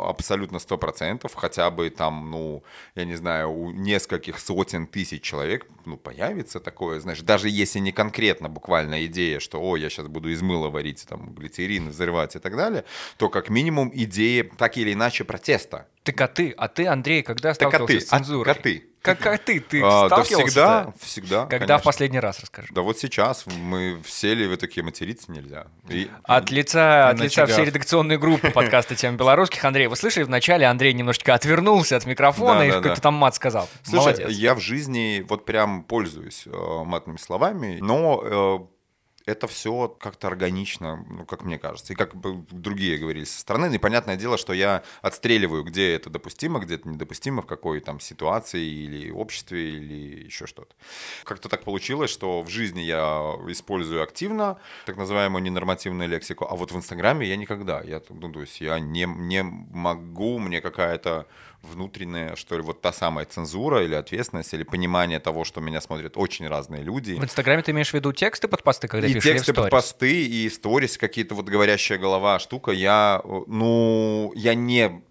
абсолютно 100%, хотя бы там, ну, я не знаю, у нескольких сотен тысяч человек, ну, появится такое, знаешь, даже если не конкретно буквально идея, что, о, я сейчас буду из мыла варить, там, глицерин взрывать и так далее, то как минимум идея так или иначе протеста. Так а ты, а ты, Андрей, когда сталкивался так а ты, с цензурой? А, а ты? Как, как ты? Ты а? Да всегда, всегда. Когда конечно. в последний раз, расскажи. Да вот сейчас мы сели, вы такие, материться нельзя. И... От лица, от лица всей редакционной группы подкаста «Тема белорусских», Андрей, вы слышали, вначале Андрей немножечко отвернулся от микрофона да, и да, какой-то да. там мат сказал. Слушай, Молодец. я в жизни вот прям пользуюсь э, матными словами, но э, это все как-то органично, ну, как мне кажется. И как бы другие говорили со стороны. И понятное дело, что я отстреливаю, где это допустимо, где это недопустимо, в какой там ситуации или обществе, или еще что-то. Как-то так получилось, что в жизни я использую активно так называемую ненормативную лексику, а вот в Инстаграме я никогда. Я, ну, то есть я не, не могу, мне какая-то внутренняя, что ли, вот та самая цензура или ответственность, или понимание того, что меня смотрят очень разные люди. В Инстаграме ты имеешь в виду тексты под посты, когда и пишешь? И тексты под посты, и сторис, какие-то вот говорящая голова штука. Я, ну, я не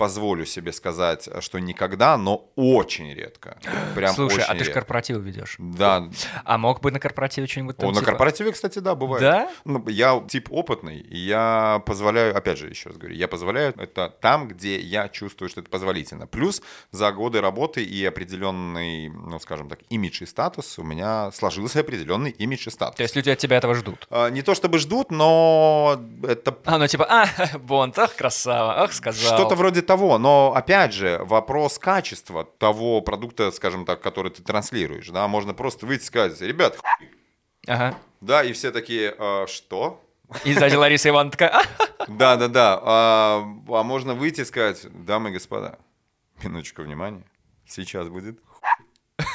позволю себе сказать, что никогда, но очень редко. Прям Слушай, очень а ты же корпоративы ведешь. Да. А мог бы на корпоративе что-нибудь там О, типа... На корпоративе, кстати, да, бывает. Да? Ну, я тип опытный, и я позволяю, опять же, еще раз говорю, я позволяю это там, где я чувствую, что это позволительно. Плюс за годы работы и определенный, ну, скажем так, имидж и статус, у меня сложился определенный имидж и статус. То есть люди от тебя этого ждут? А, не то чтобы ждут, но это... А, ну типа, а, Бонд, ах, красава, ах, сказал. Что-то вроде того, но опять же, вопрос качества того продукта, скажем так, который ты транслируешь, да, можно просто выйти и сказать, ребят, ага. да, и все такие, а, что? И сзади Лариса Ивановна такая, да, да, да, а, а можно выйти и сказать, дамы и господа, минуточку внимания, сейчас будет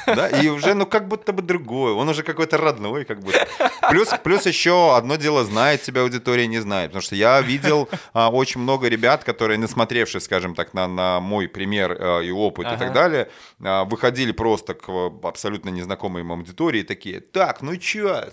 да, и уже, ну, как будто бы другой, он уже какой-то родной, как будто. Плюс, плюс еще одно дело, знает тебя аудитория, не знает, потому что я видел а, очень много ребят, которые, насмотревшись, скажем так, на, на мой пример а, и опыт ага. и так далее, а, выходили просто к абсолютно незнакомой им аудитории, такие, так, ну чё,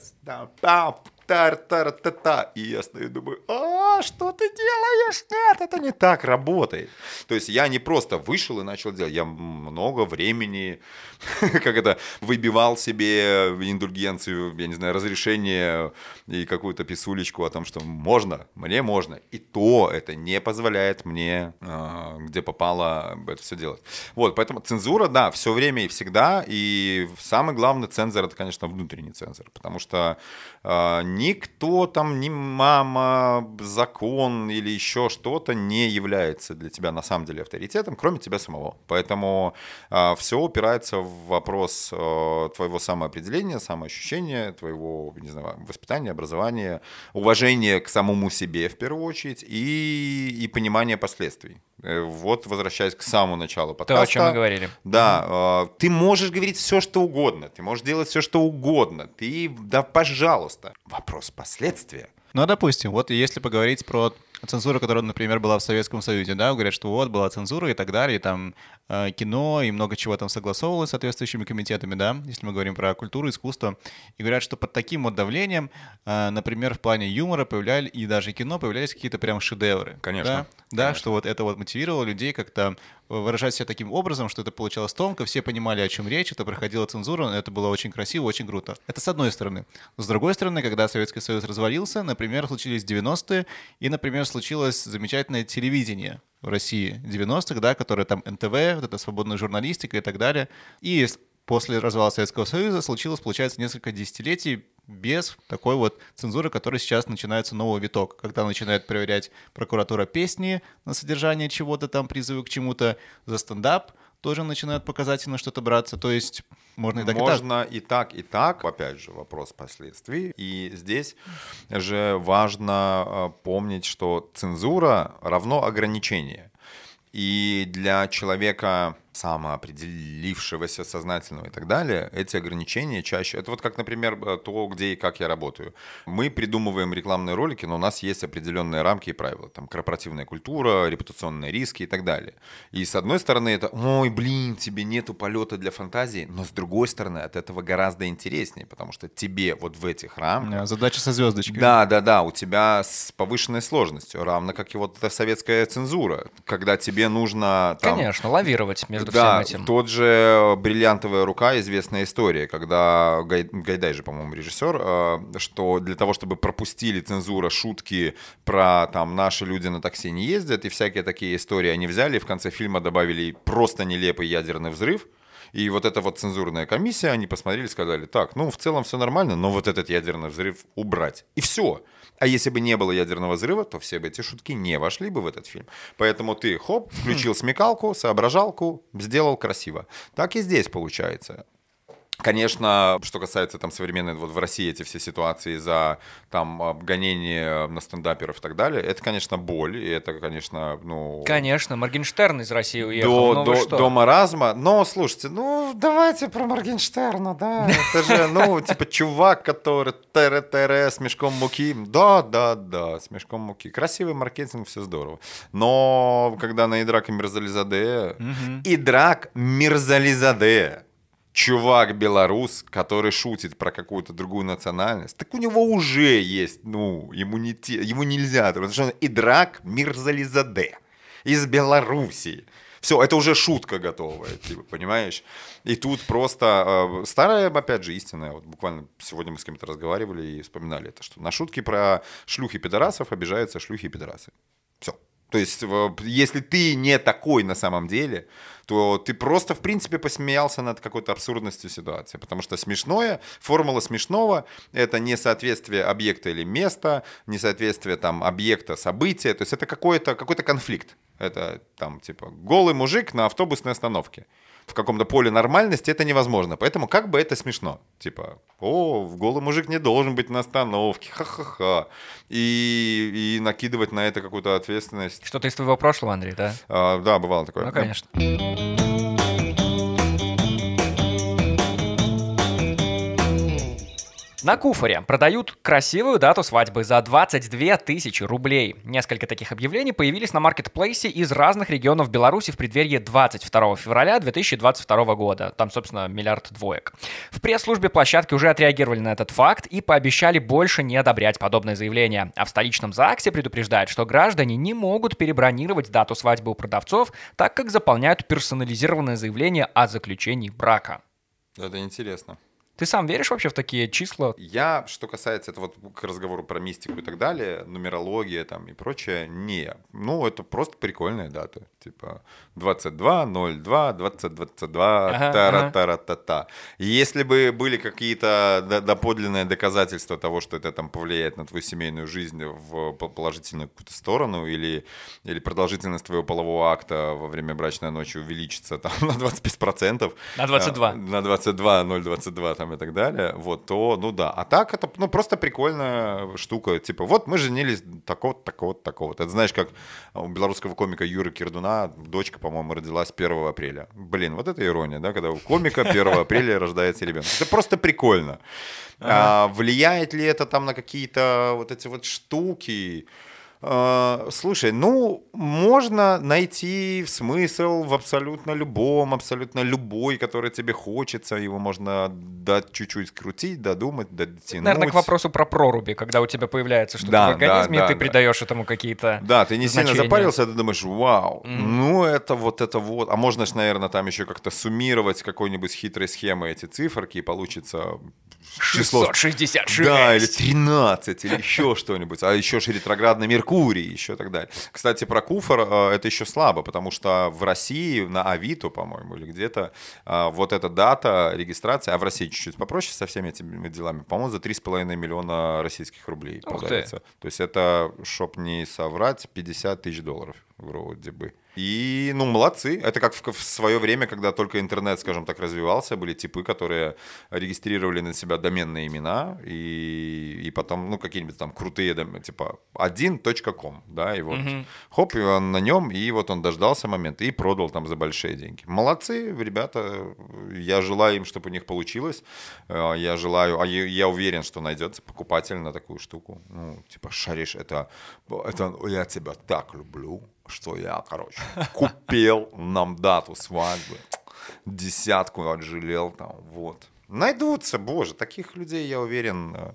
да, тар-тар-та-та. И я стою и думаю, а, что ты делаешь? Нет, это не так работает. То есть я не просто вышел и начал делать, я много времени, как это, выбивал себе индульгенцию, я не знаю, разрешение и какую-то писулечку о том, что можно, мне можно. И то это не позволяет мне, а, где попало, это все делать. Вот, поэтому цензура, да, все время и всегда. И самый главный цензор, это, конечно, внутренний цензор, потому что а, никто там, ни мама, закон или еще что-то не является для тебя на самом деле авторитетом, кроме тебя самого. Поэтому а, все упирается в вопрос а, твоего самоопределения, самоощущения, твоего, не знаю, воспитания, образования, уважения к самому себе в первую очередь и, и понимания последствий. Э, вот возвращаясь к самому началу подкаста. То, о чем мы говорили. Да, э, ты можешь говорить все, что угодно, ты можешь делать все, что угодно, ты, да, пожалуйста. Вопрос последствия. Ну, допустим, вот если поговорить про цензуру, которая, например, была в Советском Союзе, да, говорят, что вот была цензура и так далее, и там э, кино и много чего там согласовывалось с соответствующими комитетами, да, если мы говорим про культуру, искусство, и говорят, что под таким вот давлением, э, например, в плане юмора появлялись, и даже кино появлялись какие-то прям шедевры. Конечно. Да, да что вот это вот мотивировало людей как-то выражать себя таким образом, что это получалось тонко, все понимали, о чем речь, это проходила цензура, это было очень красиво, очень круто. Это с одной стороны. С другой стороны, когда Советский Союз развалился, например, случились 90-е, и, например, случилось замечательное телевидение в России 90-х, да, которое там НТВ, вот это свободная журналистика и так далее. И после развала Советского Союза случилось, получается, несколько десятилетий без такой вот цензуры, которая сейчас начинается новый виток, когда начинает проверять прокуратура песни на содержание чего-то там, призывы к чему-то, за стендап тоже начинают показательно что-то браться, то есть можно и так, можно и так. и так, и так. Опять же, вопрос последствий. И здесь же важно э, помнить, что цензура равно ограничение. И для человека самоопределившегося, сознательного и так далее, эти ограничения чаще... Это вот как, например, э, то, где и как я работаю. Мы придумываем рекламные ролики, но у нас есть определенные рамки и правила. Там корпоративная культура, репутационные риски и так далее. И с одной стороны это, ой, блин, тебе нету полета для фантазии, но с другой стороны от этого гораздо интереснее, потому что тебе вот в этих рамках... Задача со звездочкой. Да, да, да, у тебя с повышенной сложностью, равно как и вот эта советская цензура, когда тебе нужно... Там, Конечно, лавировать между между да, всем этим. тот же «Бриллиантовая рука» известная история, когда Гай, Гайдай же, по-моему, режиссер, э, что для того, чтобы пропустили цензура шутки про там «наши люди на такси не ездят» и всякие такие истории они взяли и в конце фильма добавили просто нелепый ядерный взрыв, и вот эта вот цензурная комиссия, они посмотрели сказали, так, ну, в целом все нормально, но вот этот ядерный взрыв убрать. И все. А если бы не было ядерного взрыва, то все бы эти шутки не вошли бы в этот фильм. Поэтому ты, хоп, включил смекалку, соображалку, сделал красиво. Так и здесь получается. Конечно, что касается там современной, вот в России эти все ситуации за там обгонение на стендаперов и так далее, это, конечно, боль, и это, конечно, ну... Конечно, Моргенштерн из России уехал, до, ну до, до маразма, но, слушайте, ну, давайте про Моргенштерна, да, это же, ну, типа, чувак, который тере-тере с мешком муки, да, да, да, с мешком муки, красивый маркетинг, все здорово, но когда на Идрак и Мирзализаде, Идрак Мирзализаде, чувак белорус, который шутит про какую-то другую национальность, так у него уже есть, ну, те, ему нельзя, потому что он Идрак Мирзализаде из Белоруссии. Все, это уже шутка готовая, типа, понимаешь? И тут просто э, старая, опять же, истинная. Вот буквально сегодня мы с кем-то разговаривали и вспоминали это, что на шутки про шлюхи пидорасов обижаются шлюхи и пидорасы. Все. То есть, если ты не такой на самом деле, то ты просто, в принципе, посмеялся над какой-то абсурдностью ситуации. Потому что смешное, формула смешного — это несоответствие объекта или места, несоответствие там объекта, события. То есть это какой-то какой конфликт. Это там типа голый мужик на автобусной остановке в каком-то поле нормальности это невозможно. Поэтому как бы это смешно. Типа, о, голый мужик не должен быть на остановке, ха-ха-ха. И, и накидывать на это какую-то ответственность. Что-то из твоего прошлого, Андрей, да? А, да, бывало такое. Ну, конечно. На Куфоре продают красивую дату свадьбы за 22 тысячи рублей. Несколько таких объявлений появились на маркетплейсе из разных регионов Беларуси в преддверии 22 февраля 2022 года. Там, собственно, миллиард двоек. В пресс-службе площадки уже отреагировали на этот факт и пообещали больше не одобрять подобные заявления. А в столичном ЗАГСе предупреждают, что граждане не могут перебронировать дату свадьбы у продавцов, так как заполняют персонализированное заявление о заключении брака. Это интересно. Ты сам веришь вообще в такие числа? Я, что касается этого вот к разговору про мистику и так далее, нумерология там и прочее, не. Ну, это просто прикольная дата. Типа 22, 02, 20, 22, Ага, тара ага. тара та та Если бы были какие-то до- доподлинные доказательства того, что это там повлияет на твою семейную жизнь в по- положительную какую-то сторону, или, или продолжительность твоего полового акта во время брачной ночи увеличится там на 25%, На 22. а, на 22, 0,22 там и так далее, вот, то, ну да. А так это, ну, просто прикольная штука. Типа, вот мы женились такого-то, такого-то, такого-то. Это знаешь, как у белорусского комика Юры Кирдуна дочка, по-моему, родилась 1 апреля. Блин, вот это ирония, да, когда у комика 1 апреля рождается ребенок. Это просто прикольно. А, влияет ли это там на какие-то вот эти вот штуки? А, Слушай, ну, можно найти смысл в абсолютно любом, абсолютно любой, который тебе хочется. Его можно дать чуть-чуть скрутить, додумать, дотянуть. Наверное, к вопросу про проруби, когда у тебя появляется что-то Да, в организме, да, и ты да, придаешь этому какие-то Да, ты не сильно значения. запарился, ты думаешь, вау, ну это вот это вот. А можно ж, наверное, там еще как-то суммировать какой-нибудь хитрой схемой эти циферки, и получится число 666. Да, или 13, или еще что-нибудь. А еще же ретроградный Меркурий, еще так далее. Кстати, про куфор э, это еще слабо, потому что в России на Авито, по-моему, или где-то э, вот эта дата регистрации, а в России чуть-чуть попроще со всеми этими делами, по-моему, за 3,5 миллиона российских рублей продается. То есть это, чтоб не соврать, 50 тысяч долларов вроде бы. И, ну, молодцы. Это как в, в свое время, когда только интернет, скажем так, развивался, были типы, которые регистрировали на себя доменные имена, и, и потом, ну, какие-нибудь там крутые, типа, 1.com, да, и вот, хоп, и он на нем, и вот он дождался момента, и продал там за большие деньги. Молодцы, ребята, я желаю им, чтобы у них получилось, Э, я желаю, а я, я уверен, что найдется покупатель на такую штуку. Ну, типа, шаришь, это, это я тебя так люблю, что я, короче, купил нам дату свадьбы, десятку отжалел там, вот. Найдутся, боже, таких людей, я уверен, э,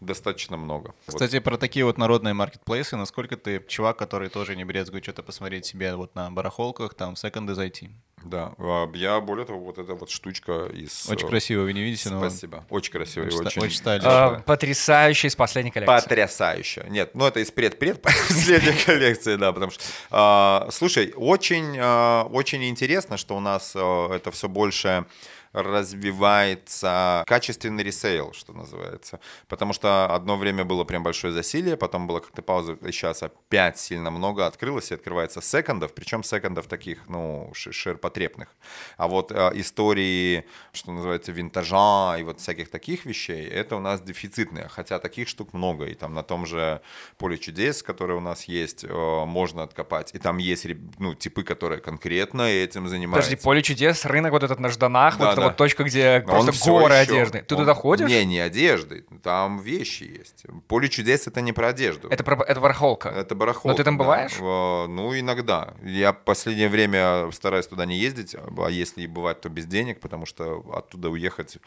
достаточно много. Вот. Кстати, про такие вот народные маркетплейсы, насколько ты чувак, который тоже не брезгует что-то посмотреть себе вот на барахолках, там, в секонды зайти. Да, а, я, более того, вот эта вот штучка из... Очень э, красиво, вы не видите, но Спасибо. Очень красиво. Очень очень, очень стайлишно. А, Потрясающий из последней коллекции. Потрясающе. Нет, ну это из пред-пред последней коллекции, да, потому что... а, слушай, очень, а, очень интересно, что у нас а, это все больше развивается качественный ресейл, что называется. Потому что одно время было прям большое засилие, потом была как-то пауза, и сейчас опять сильно много открылось, и открывается секондов, причем секондов таких, ну, ширпотребных. А вот а, истории, что называется, винтажа и вот всяких таких вещей, это у нас дефицитные, хотя таких штук много, и там на том же поле чудес, которое у нас есть, э, можно откопать, и там есть, ну, типы, которые конкретно этим занимаются. Подожди, поле чудес, рынок вот этот на Жданах, Да, вот да. вот точка, где Но просто горы ещё- одежды. Ты он- туда ходишь? Не, не одежды, там вещи есть. Поле чудес это не про одежду. Это, про- это барахолка. Это барахолка. Но ты там да. бываешь? В- Ну, иногда. Я в последнее время стараюсь туда не ездить, а если и бывать, то без денег, потому что оттуда уехать...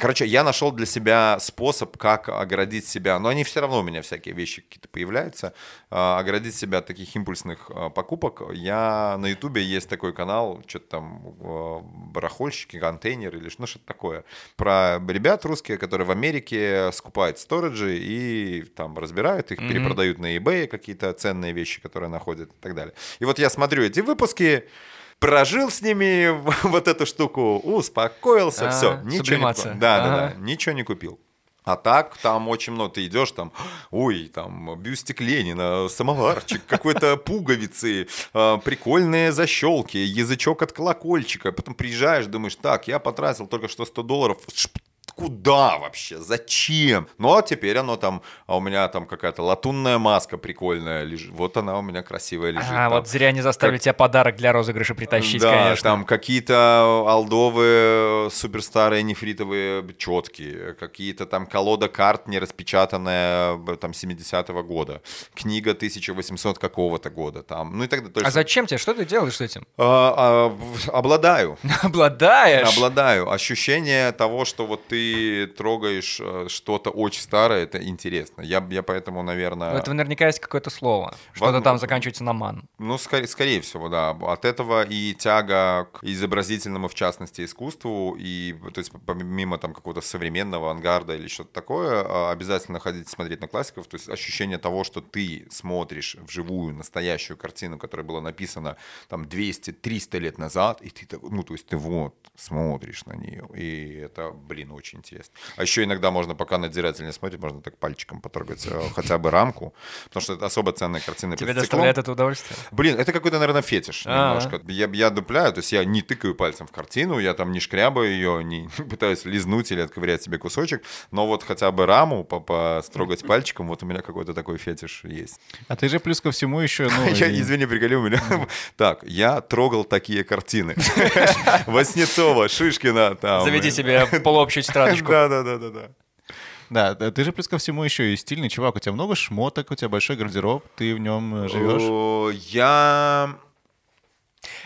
Короче, я нашел для себя способ, как оградить себя, но они все равно у меня всякие вещи какие-то появляются, а, оградить себя от таких импульсных а, покупок. Я на ютубе есть такой канал, что-то там а, барахольщики, контейнер или ну, что-то такое, про ребят русские, которые в Америке скупают сториджи и там разбирают их, перепродают на eBay какие-то ценные вещи, которые находят и так далее. И вот я смотрю эти выпуски, прожил с ними вот эту штуку, успокоился, А, все, ничего не. Да, да, да, ничего не купил. А так, там очень много, ты идешь, там, ой, там, бюстик Ленина, самоварчик, какой-то пуговицы, э, прикольные защелки, язычок от колокольчика. Потом приезжаешь, думаешь, так, я потратил только что 100 долларов, Куда вообще? Зачем? Ну, а теперь оно там, а у меня там какая-то латунная маска прикольная лежит. Вот она у меня красивая лежит. А, там. вот зря не заставили тебя подарок для розыгрыша притащить, да, конечно. там какие-то алдовые суперстарые нефритовые четки, какие-то там колода карт не распечатанная б- там 70-го года, книга 1800 какого-то года, там, ну и так далее. А есть, зачем тебе? Что ты делаешь с этим? а, а, обладаю. Обладаешь? Обладаю. Ощущение того, что вот ты ты трогаешь э, что-то очень старое, это интересно. Я, я поэтому, наверное... Ну, это наверняка есть какое-то слово. Что-то Возможно. там заканчивается на ман. Ну, скорее, скорее всего, да. От этого и тяга к изобразительному, в частности, искусству, и, то есть, помимо там какого-то современного ангарда или что-то такое, а, обязательно ходить смотреть на классиков, то есть ощущение того, что ты смотришь вживую настоящую картину, которая была написана там 200-300 лет назад, и ты ну, то есть ты вот смотришь на нее, и это, блин, очень интересно. А еще иногда можно, пока надзиратель не смотрит, можно так пальчиком потрогать э, хотя бы рамку, потому что это особо ценные картины Тебе доставляет это удовольствие? Блин, это какой-то, наверное, фетиш немножко. Я, я дупляю, то есть я не тыкаю пальцем в картину, я там не шкрябаю ее, не пытаюсь лизнуть или отковырять себе кусочек, но вот хотя бы раму по- построгать пальчиком, вот у меня какой-то такой фетиш есть. А ты же плюс ко всему еще, ну, Я, и- извини, приколю меня. Так, я трогал такие картины. Васнецова, Шишкина там. Заведи себе полуобщую тетрадочку. Да, да, да, да, да. Да, да, ты же плюс ко всему еще и стильный чувак. У тебя много шмоток, у тебя большой гардероб, ты в нем живешь. О, Я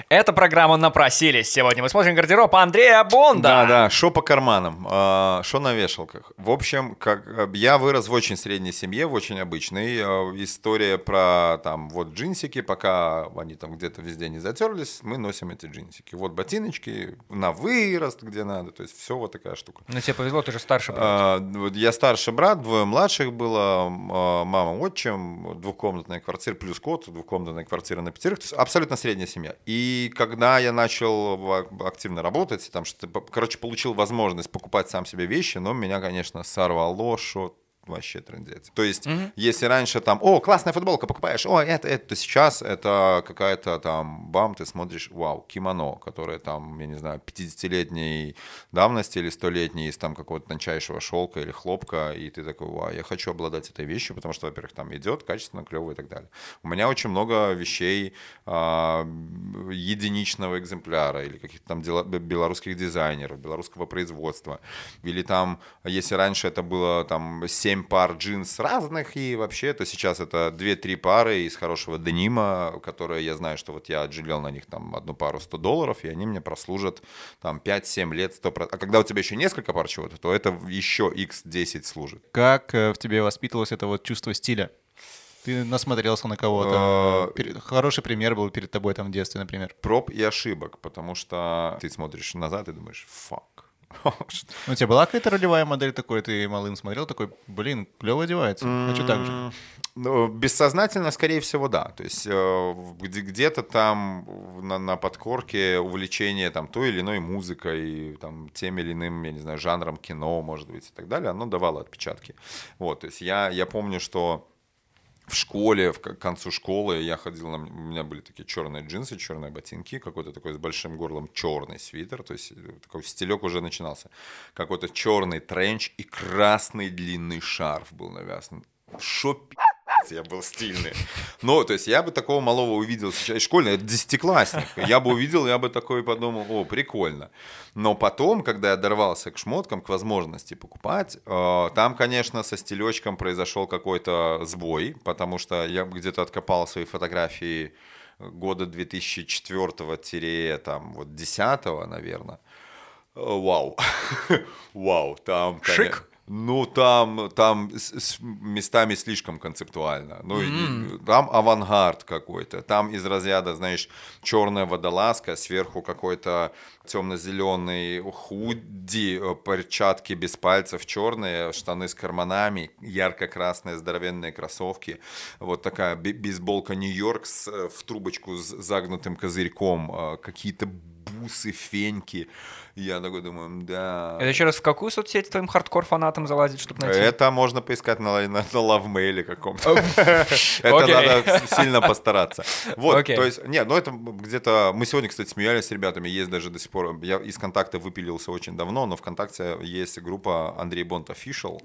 Это программа «Напросились». Сегодня мы смотрим гардероб Андрея Бонда. Да, да, шо по карманам, а, шо на вешалках. В общем, как э, я вырос в очень средней семье, в очень обычной. Э, История про там вот джинсики, пока они там где-то везде не затерлись, мы носим эти джинсики. Вот ботиночки на вырост, где надо, то есть все вот такая штука. Ну, тебе повезло, ты же старше брат. А, вот Я старший брат, двое младших было, а, мама, отчим, двухкомнатная квартира плюс кот, двухкомнатная квартира на пятерых, то есть абсолютно средняя семья. И когда я начал активно работать, там что короче, получил возможность покупать сам себе вещи, но меня, конечно, сорвало, что вообще трендец. То есть, если раньше там, о, классная футболка, покупаешь, о, это, это, то сейчас это какая-то там, бам, ты смотришь, вау, кимоно, которое там, я не знаю, 50-летней давности или 100-летней из там какого-то тончайшего шелка или хлопка, и ты такой, вау, я хочу обладать этой вещью, потому что, во-первых, там идет качественно, клево и так далее. У меня очень много вещей а, единичного экземпляра или каких-то там дела- белорусских дизайнеров, белорусского производства. Или там, если раньше это было там 7 пар джинс разных, и вообще, то сейчас это 2-3 пары из хорошего денима, которые я знаю, что вот я отжалел на них там одну пару 100 долларов, и они мне прослужат там 5-7 лет 100%. А когда у тебя еще несколько пар чего-то, то это еще x10 служит. Как э, в тебе воспитывалось это вот чувство стиля? Ты насмотрелся на кого-то. Перед- Хороший пример был перед тобой там в детстве, например. Проб и ошибок, потому что ты смотришь назад и думаешь, фак. Ну, у тебя была какая-то ролевая модель такой, ты малым смотрел, такой, блин, клево одевается, хочу так же. Ну, бессознательно, скорее всего, да. То есть э, где-то там на, на подкорке увлечение там той или иной музыкой, там тем или иным, я не знаю, жанром кино, может быть, и так далее, оно давало отпечатки. Вот, то есть я, я помню, что в школе, в к концу школы я ходил, на, у меня были такие черные джинсы, черные ботинки, какой-то такой с большим горлом черный свитер, то есть э, такой стилек уже начинался. Какой-то черный тренч и красный длинный шарф был навязан. Шо я был стильный. Ну, то есть я бы такого малого увидел сейчас, школьный, это десятиклассник. Я бы увидел, я бы такой подумал, о, прикольно. Но потом, когда я дорвался к шмоткам, к возможности покупать, э, там, конечно, со стилечком произошел какой-то сбой, потому что я где-то откопал свои фотографии года 2004 там вот 10 наверное. Вау. Вау, там... Шик? Ну, там, там с- местами слишком концептуально. Ну, и там авангард какой-то. Там из разряда, знаешь, черная водолазка, сверху какой-то темно-зеленый худи, э, перчатки без пальцев черные, штаны с карманами, ярко-красные здоровенные кроссовки. Вот такая бе- бейсболка Нью-Йорк э, в трубочку с загнутым козырьком, э, какие-то бусы, феньки. Я такой думаю, да. Это еще раз в какую соцсеть твоим хардкор-фанатам залазить, чтобы найти? Это можно поискать на, на, на лавмейле каком-то. Это надо сильно постараться. Вот, то есть, нет, ну это где-то... Мы сегодня, кстати, смеялись с ребятами, есть даже до сих пор... Я из ВКонтакта выпилился очень давно, но ВКонтакте есть группа Андрей Бонт Official.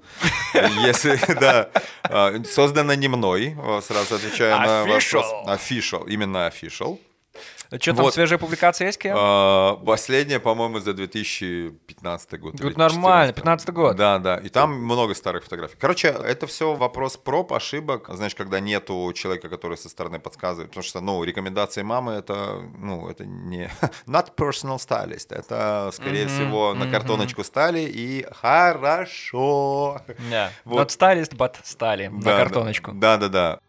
Если, да, а, создана не мной, а, сразу отвечаю на вопрос. Official. Official, именно Official. Что там, Вот. свежая публикация есть, Кем? А, Последняя, по-моему, за 2015 год. Или нормально, 14. 15 год. Да, да. И там много старых фотографий. Короче, это все вопрос проб, ошибок. Знаешь, когда нету человека, который со стороны подсказывает. Потому что, ну, рекомендации мамы это, ну, это не... Not personal stylist. Это, скорее всего, на картоночку стали и хорошо. Да. Вот. Not stylist, but стали на Да, картоночку. Да, да, да.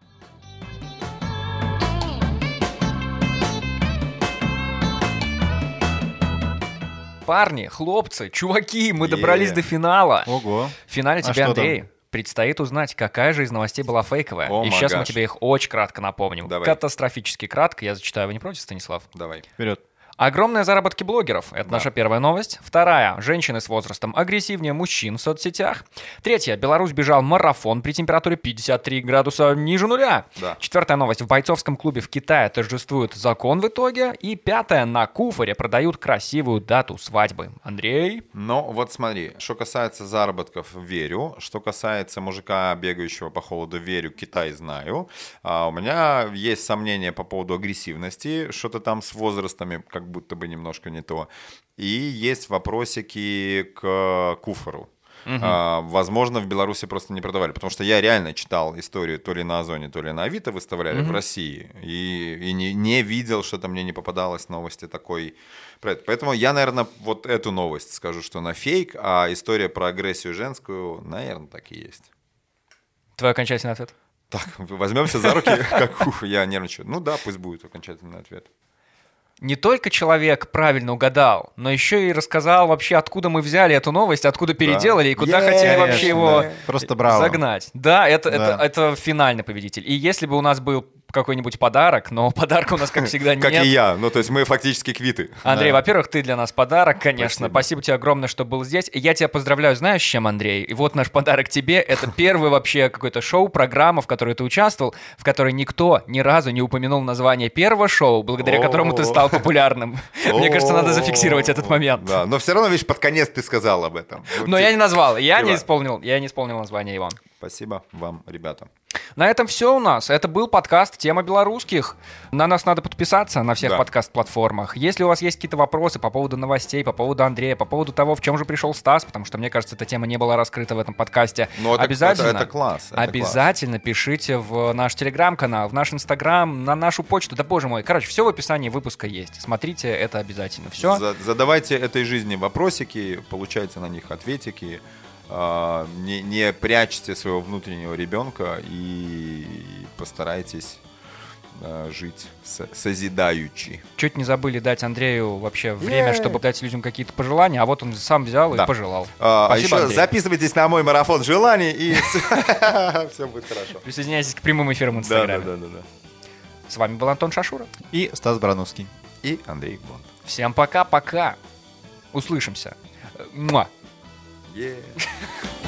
Парни, хлопцы, чуваки, мы добрались до финала. Ого. В финале А тебе? Андрей, предстоит узнать, какая же из новостей была фейковая. О, И сейчас мы магаш. тебе их очень кратко напомним. Давай. Катастрофически кратко. Я зачитаю, вы не против, Станислав? Давай. Вперед. Огромные заработки блогеров. Это Да. наша первая новость. Вторая. Женщины с возрастом агрессивнее мужчин в соцсетях. Третья. Беларусь бежал марафон при температуре 53 градуса ниже нуля. Да. Четвертая новость. В бойцовском клубе в Китае торжествует закон в итоге. И пятая. На Куфоре продают красивую дату свадьбы. Андрей? Но вот смотри, что касается заработков, верю. Что касается мужика, бегающего по холоду, верю, Китай знаю. А у меня есть сомнения по поводу агрессивности. Что-то там с возрастами как будто бы немножко не то. И есть вопросики к куфору. А, возможно, в Беларуси просто не продавали, потому что я реально читал историю то ли на Озоне, то ли на Авито выставляли в России, и, и не, не видел, что-то мне не попадалось новости такой. Поэтому я, наверное, вот эту новость скажу, что на фейк, а история про агрессию женскую, наверное, так и есть. Твой окончательный ответ? Так, возьмемся за руки, как ух, я нервничаю. Ну да, пусть будет окончательный ответ. Не только человек правильно угадал, но еще и рассказал вообще, откуда мы взяли эту новость, откуда переделали и куда Е, хотели вообще конечно, его да. Просто браво. загнать. Да, это, Да. Это, это финальный победитель. И если бы у нас был какой-нибудь подарок, но подарка у нас, как всегда, нет. Как и я. Ну, то есть мы фактически квиты. Андрей, Да. во-первых, ты для нас подарок, конечно. Спасибо. Спасибо. тебе огромное, что был здесь. Я тебя поздравляю, знаешь, с чем, Андрей? И вот наш подарок тебе. Это первый вообще какое-то шоу, программа, в которой ты участвовал, в которой никто ни разу не упомянул название первого шоу, благодаря которому ты стал популярным. Мне кажется, надо зафиксировать этот момент. Да, но все равно, видишь, под конец ты сказал об этом. Но я не назвал, я не исполнил, я не исполнил название его. Спасибо вам, ребята. На этом все у нас. Это был подкаст «Тема белорусских». На нас надо подписаться на всех Да. подкаст-платформах. Если у вас есть какие-то вопросы по поводу новостей, по поводу Андрея, по поводу того, в чем же пришел Стас, потому что, мне кажется, эта тема не была раскрыта в этом подкасте, Ну, это- обязательно, это- это класс, это обязательно пишите в наш телеграм-канал, в наш инстаграм, на нашу почту. Да боже мой, короче, все в описании выпуска есть. Смотрите, это обязательно. Все. За- задавайте этой жизни вопросики, получайте на них ответики. А, Не, не прячьте своего внутреннего ребенка и постарайтесь а, жить со- созидаючи. Чуть не забыли дать Андрею вообще время, чтобы дать людям какие-то пожелания, а вот он сам взял Да. и пожелал. А, а Спасибо, еще Андрей. записывайтесь на мой марафон желаний, и все будет хорошо. Присоединяйтесь к прямым эфирам в Инстаграме. да, да, да, да. С вами был Антон Шашура. И Стас Барановский. И Андрей Бонд. Всем пока-пока. Услышимся. Муа. Yeah.